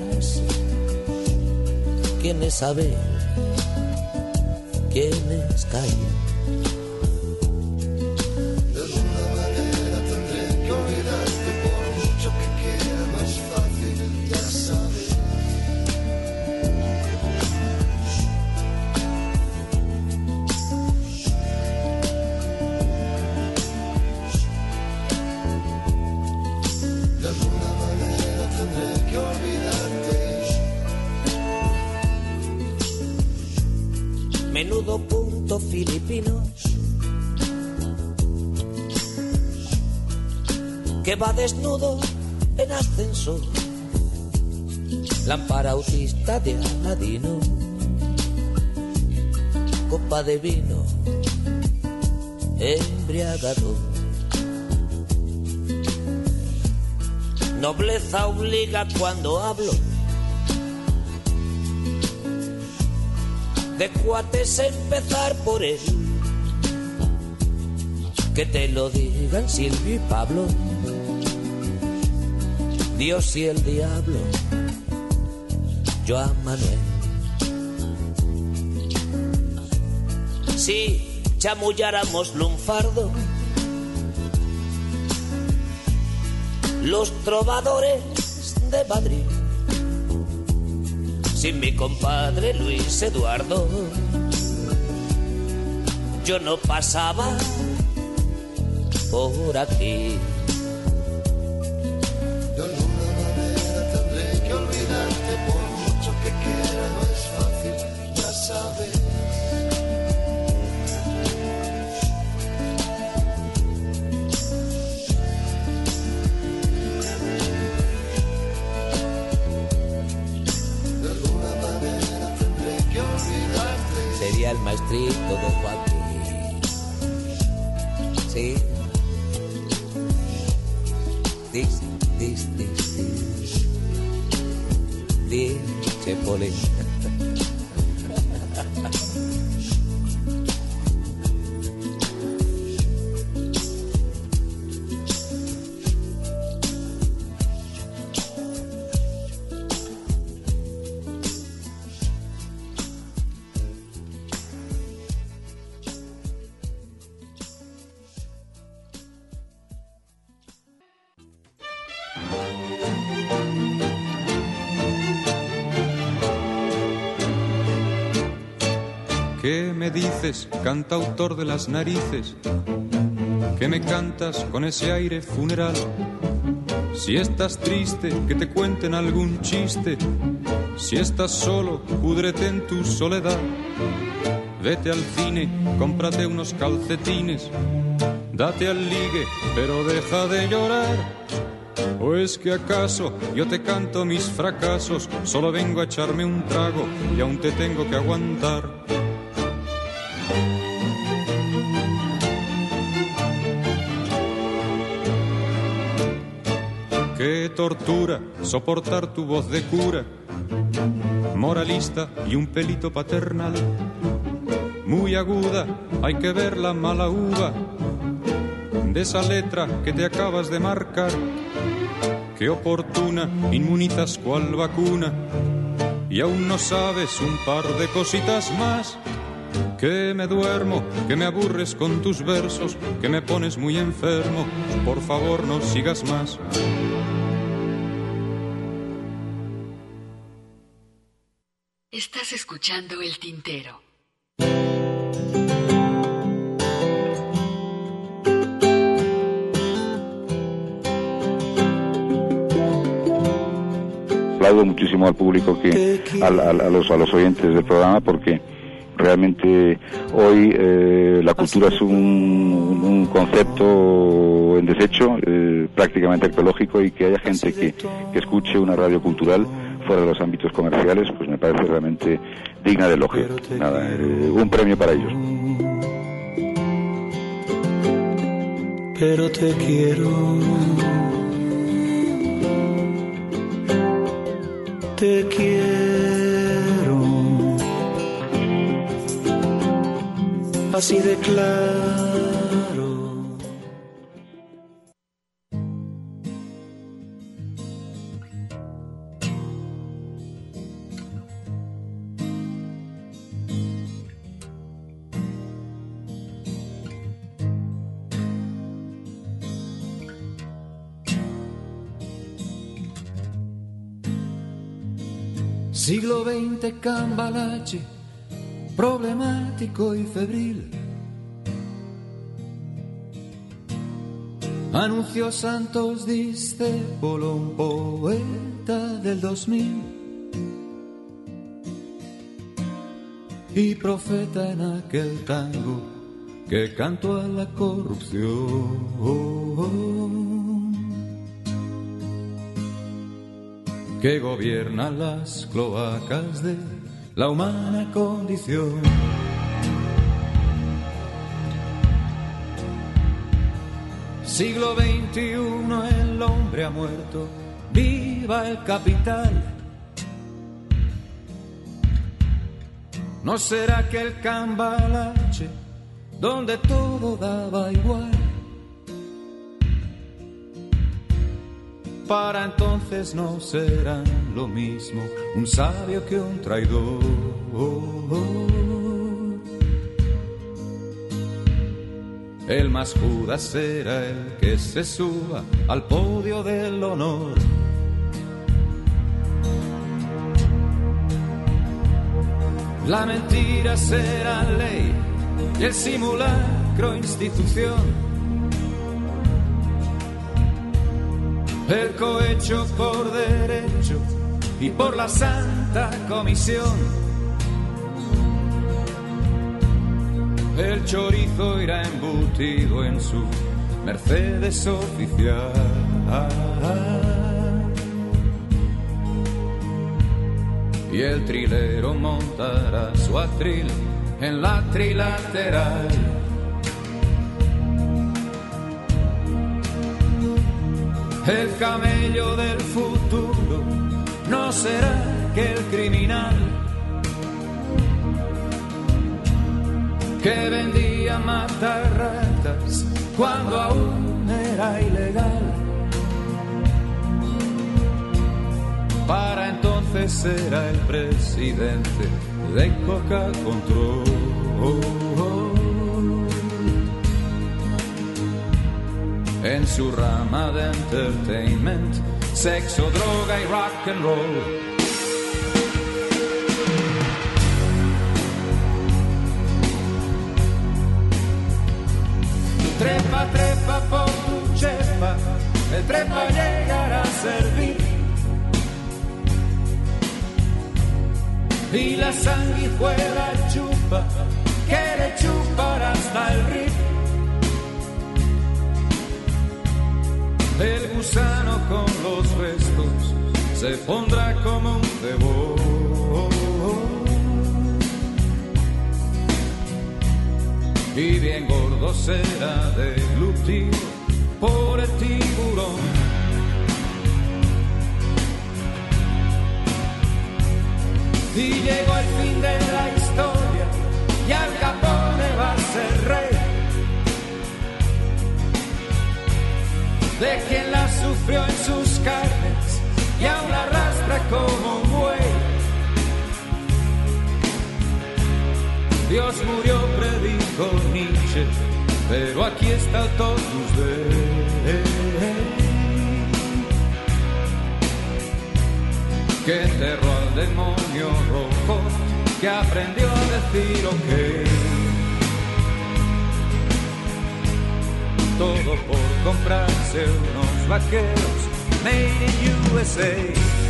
¿Quiénes saben? ¿Quiénes callan? Lámpara autista de Aladino, copa de vino, embriagador. Nobleza obliga cuando hablo de cuates empezar por él. Que te lo digan Silvio y Pablo, Dios y el diablo, yo a Manuel. si chamulláramos lunfardo. Los trovadores de Madrid, sin mi compadre Luis Eduardo, yo no pasaba por aquí. El maestrito de Joaquín. Sí. Dis, dis, dis. Dice Poli. Dices, cantautor de las narices? ¿Qué me cantas con ese aire funeral? Si estás triste, que te cuenten algún chiste. Si estás solo, púdrete en tu soledad. Vete al cine, cómprate unos calcetines. Date al ligue, pero deja de llorar. ¿O es que acaso yo te canto mis fracasos? Solo vengo a echarme un trago y aún te tengo que aguantar. Tortura soportar tu voz de cura, moralista y un pelito paternal. Muy aguda, hay que ver la mala uva de esa letra que te acabas de marcar. Qué oportuna, inmunizas cual vacuna. Y aún no sabes un par de cositas más. Que me duermo, que me aburres con tus versos, que me pones muy enfermo. Por favor, no sigas más. Escuchando el tintero. aplaudo muchísimo al público que al- a, los a los oyentes del programa porque realmente hoy eh, la cultura es un, un concepto en desecho eh, prácticamente arqueológico y que haya gente que, que escuche una radio cultural fuera de los ámbitos comerciales pues me parece realmente digna de elogio nada eh, un premio para ellos pero te quiero. Te quiero. Así de claro. Siglo XX cambalache, problemático y febril. Anunció Santos Discépolo, un poeta del 2000. Y profeta en aquel tango que cantó a la corrupción. Que gobierna las cloacas de la humana condición. Siglo XXI, el hombre ha muerto, viva el capital. ¿No será que el cambalache, donde todo daba igual? Para entonces no serán lo mismo un sabio que un traidor. El más Judas será el que se suba al podio del honor. La mentira será ley y el simulacro institución. El cohecho por derecho y por la santa comisión. El chorizo irá embutido en su Mercedes oficial. Y el trilero montará su atril en la trilateral. El camello del futuro no será que el criminal que vendía matar ratas cuando aún era ilegal. Para entonces será el presidente de Coca Control. En su rama de entertainment, sexo, droga y rock and roll. Trepa, trepa por tu chepa, el trepa llegará a servir. Y la sanguijuela chupa, que le hasta el río. El gusano con los restos se pondrá como un cebo. Y bien gordo será deglutido por el tiburón. Y llegó el fin de la historia y Al Capone va a ser rey. De quien la sufrió en sus carnes y aún la arrastra como un buey. Dios murió, predijo Nietzsche, pero aquí está el totus que enterró al demonio rojo, que aprendió a decir ok. todo por comprarse unos vaqueros made in USA.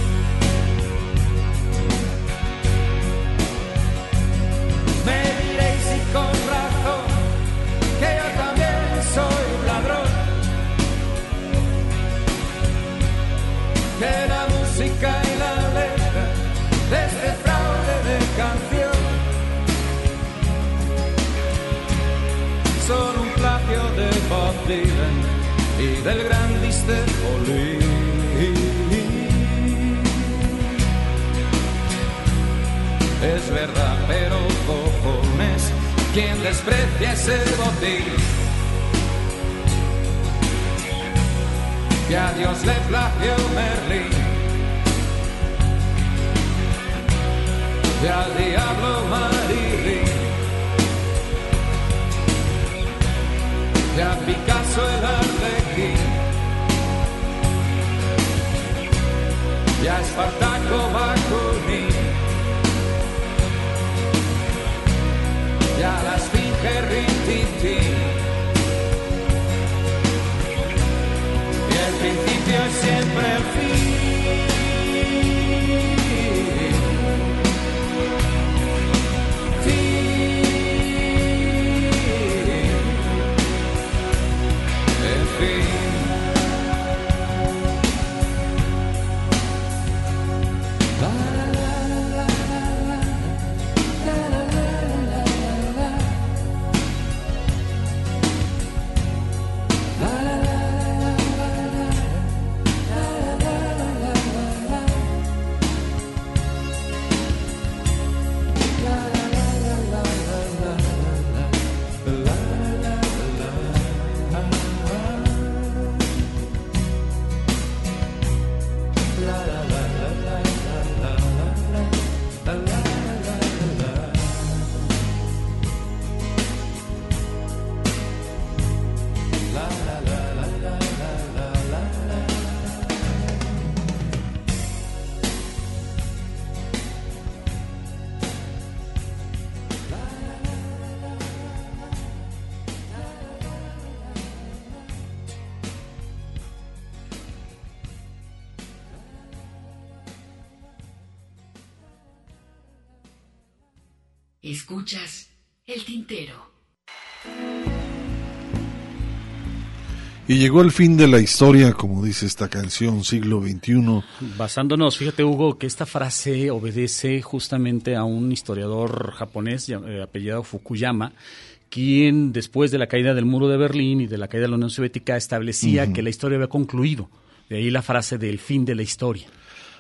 Es verdad, pero cojones, quien desprecia ese botín. Que a Dios le plagió Merlín. Y al diablo Marilyn. y a Picasso el Arlequín y a Espartaco Bakunin y a la Esfinge y el principio es siempre el fin Escuchas el tintero. Y llegó el fin de la historia, como dice esta canción, siglo XXI. Basándonos, fíjate Hugo, que esta frase obedece justamente a un historiador japonés eh, apellidado Fukuyama, quien después de la caída del muro de Berlín y de la caída de la Unión Soviética establecía que la historia había concluido. De ahí la frase del fin de la historia.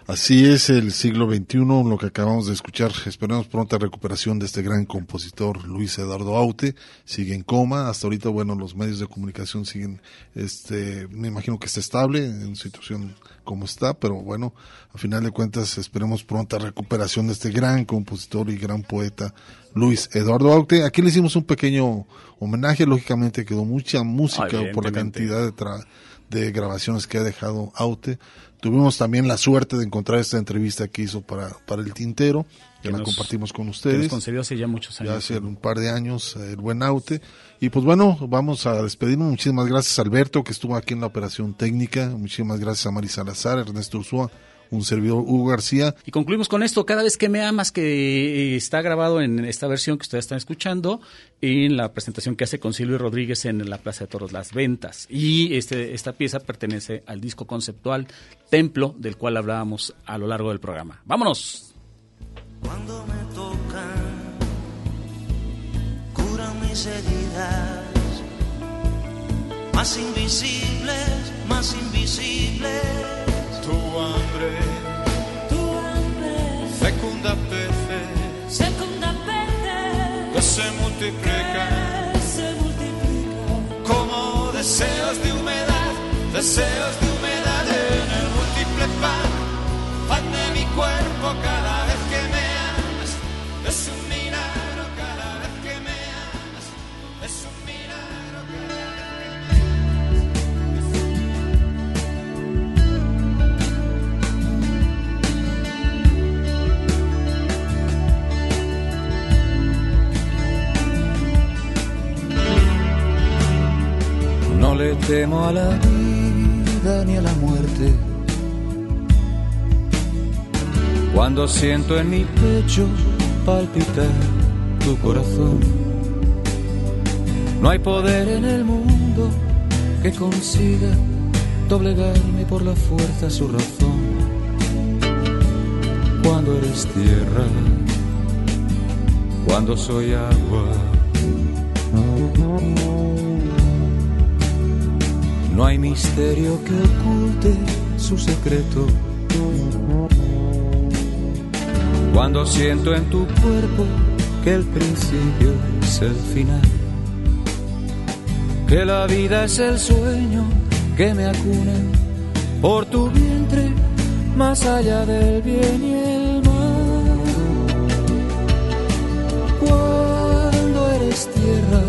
Así es el siglo XXI, lo que acabamos de escuchar. Esperemos pronta recuperación de este gran compositor Luis Eduardo Aute. Sigue en coma. Hasta ahorita, bueno, los medios de comunicación siguen, este, me imagino que está estable en situación como está, pero bueno, a final de cuentas esperemos pronta recuperación de este gran compositor y gran poeta Luis Eduardo Aute. Aquí le hicimos un pequeño homenaje, lógicamente quedó mucha música por la cantidad de, tra- de grabaciones que ha dejado Aute. Tuvimos también la suerte de encontrar esta entrevista que hizo para, para el Tintero, que, Que la nos- compartimos con Que nos ustedes. concedió hace ya muchos años. Ya hace un par de años, el buen Aute. Y pues bueno, vamos a despedirnos. Muchísimas gracias a Alberto, que estuvo aquí en la operación técnica. Muchísimas gracias a Mari Salazar, Ernesto Ursúa, un servidor Hugo García. Y concluimos con esto, cada vez que me amas, que eh, está grabado en esta versión que ustedes están escuchando, en la presentación que hace con Silvio Rodríguez en la Plaza de Toros Las Ventas. Y este, esta pieza pertenece al disco conceptual Templo, del cual hablábamos a lo largo del programa. ¡Vámonos! Cuando me tocan, curan mis heridas, más invisibles, más invisibles. Tu hambre, Tu hambre, fecunda peces segunda que vez se multiplican que se multiplica. como deseos de humedad, deseos de humedad en el múltiple pan, pan de mi cuerpo cada Le temo a la vida ni a la muerte. Cuando siento en mi pecho palpitar tu corazón, no hay poder en el mundo que consiga doblegarme por la fuerza su razón. Cuando eres tierra, cuando soy agua. No hay misterio que oculte su secreto. Cuando siento en tu cuerpo que el principio es el final, que la vida es el sueño que me acuna por tu vientre más allá del bien y el mal. Cuando eres tierra,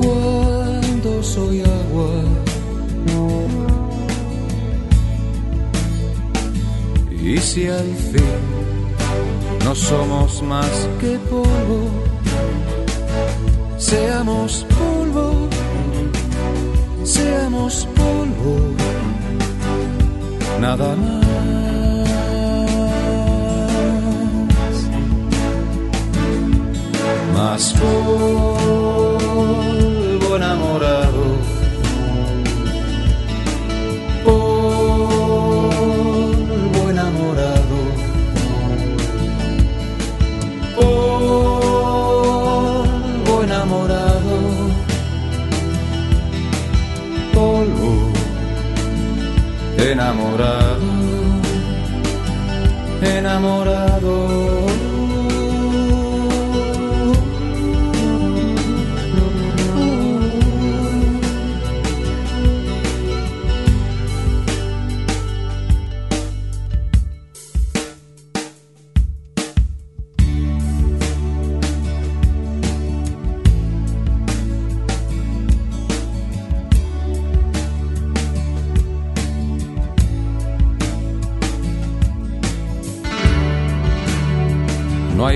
cuando soy agua. Y si al fin no somos más que polvo, seamos polvo, seamos polvo, nada más. Más polvo enamorado. Polvo enamorado. Polvo enamorado. Polvo enamorado. Enamorado.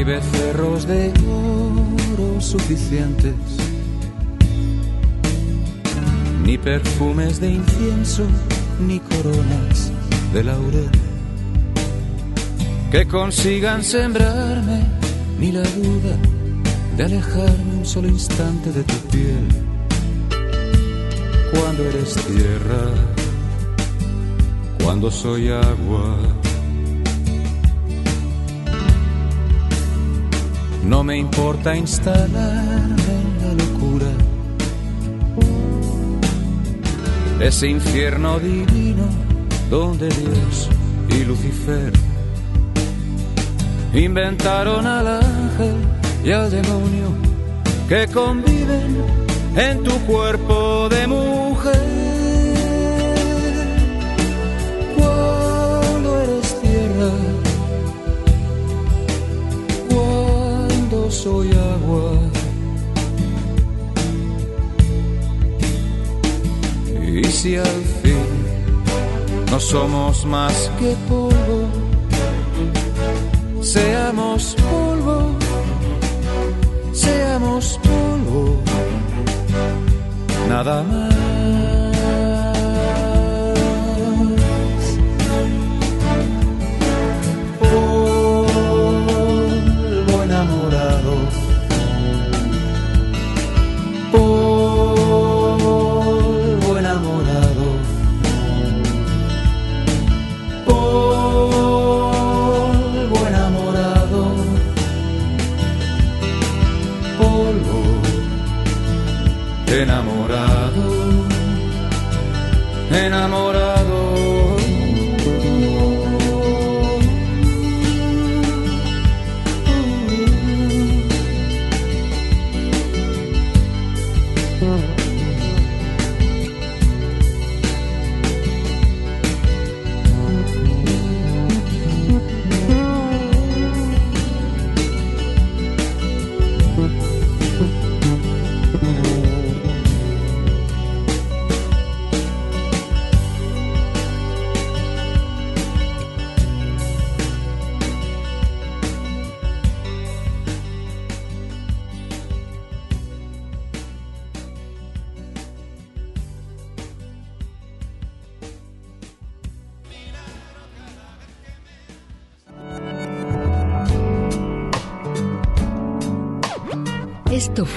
Hay becerros de oro suficientes, ni perfumes de incienso, ni coronas de laurel. que consigan sembrarme ni la duda de alejarme un solo instante de tu piel. Cuando eres tierra, cuando soy agua. No me importa instalarme en la locura, ese infierno divino donde Dios y Lucifer inventaron al ángel y al demonio que conviven en tu cuerpo de mujer. Soy agua. Y si al fin no somos más que polvo, seamos polvo, seamos polvo, nada más.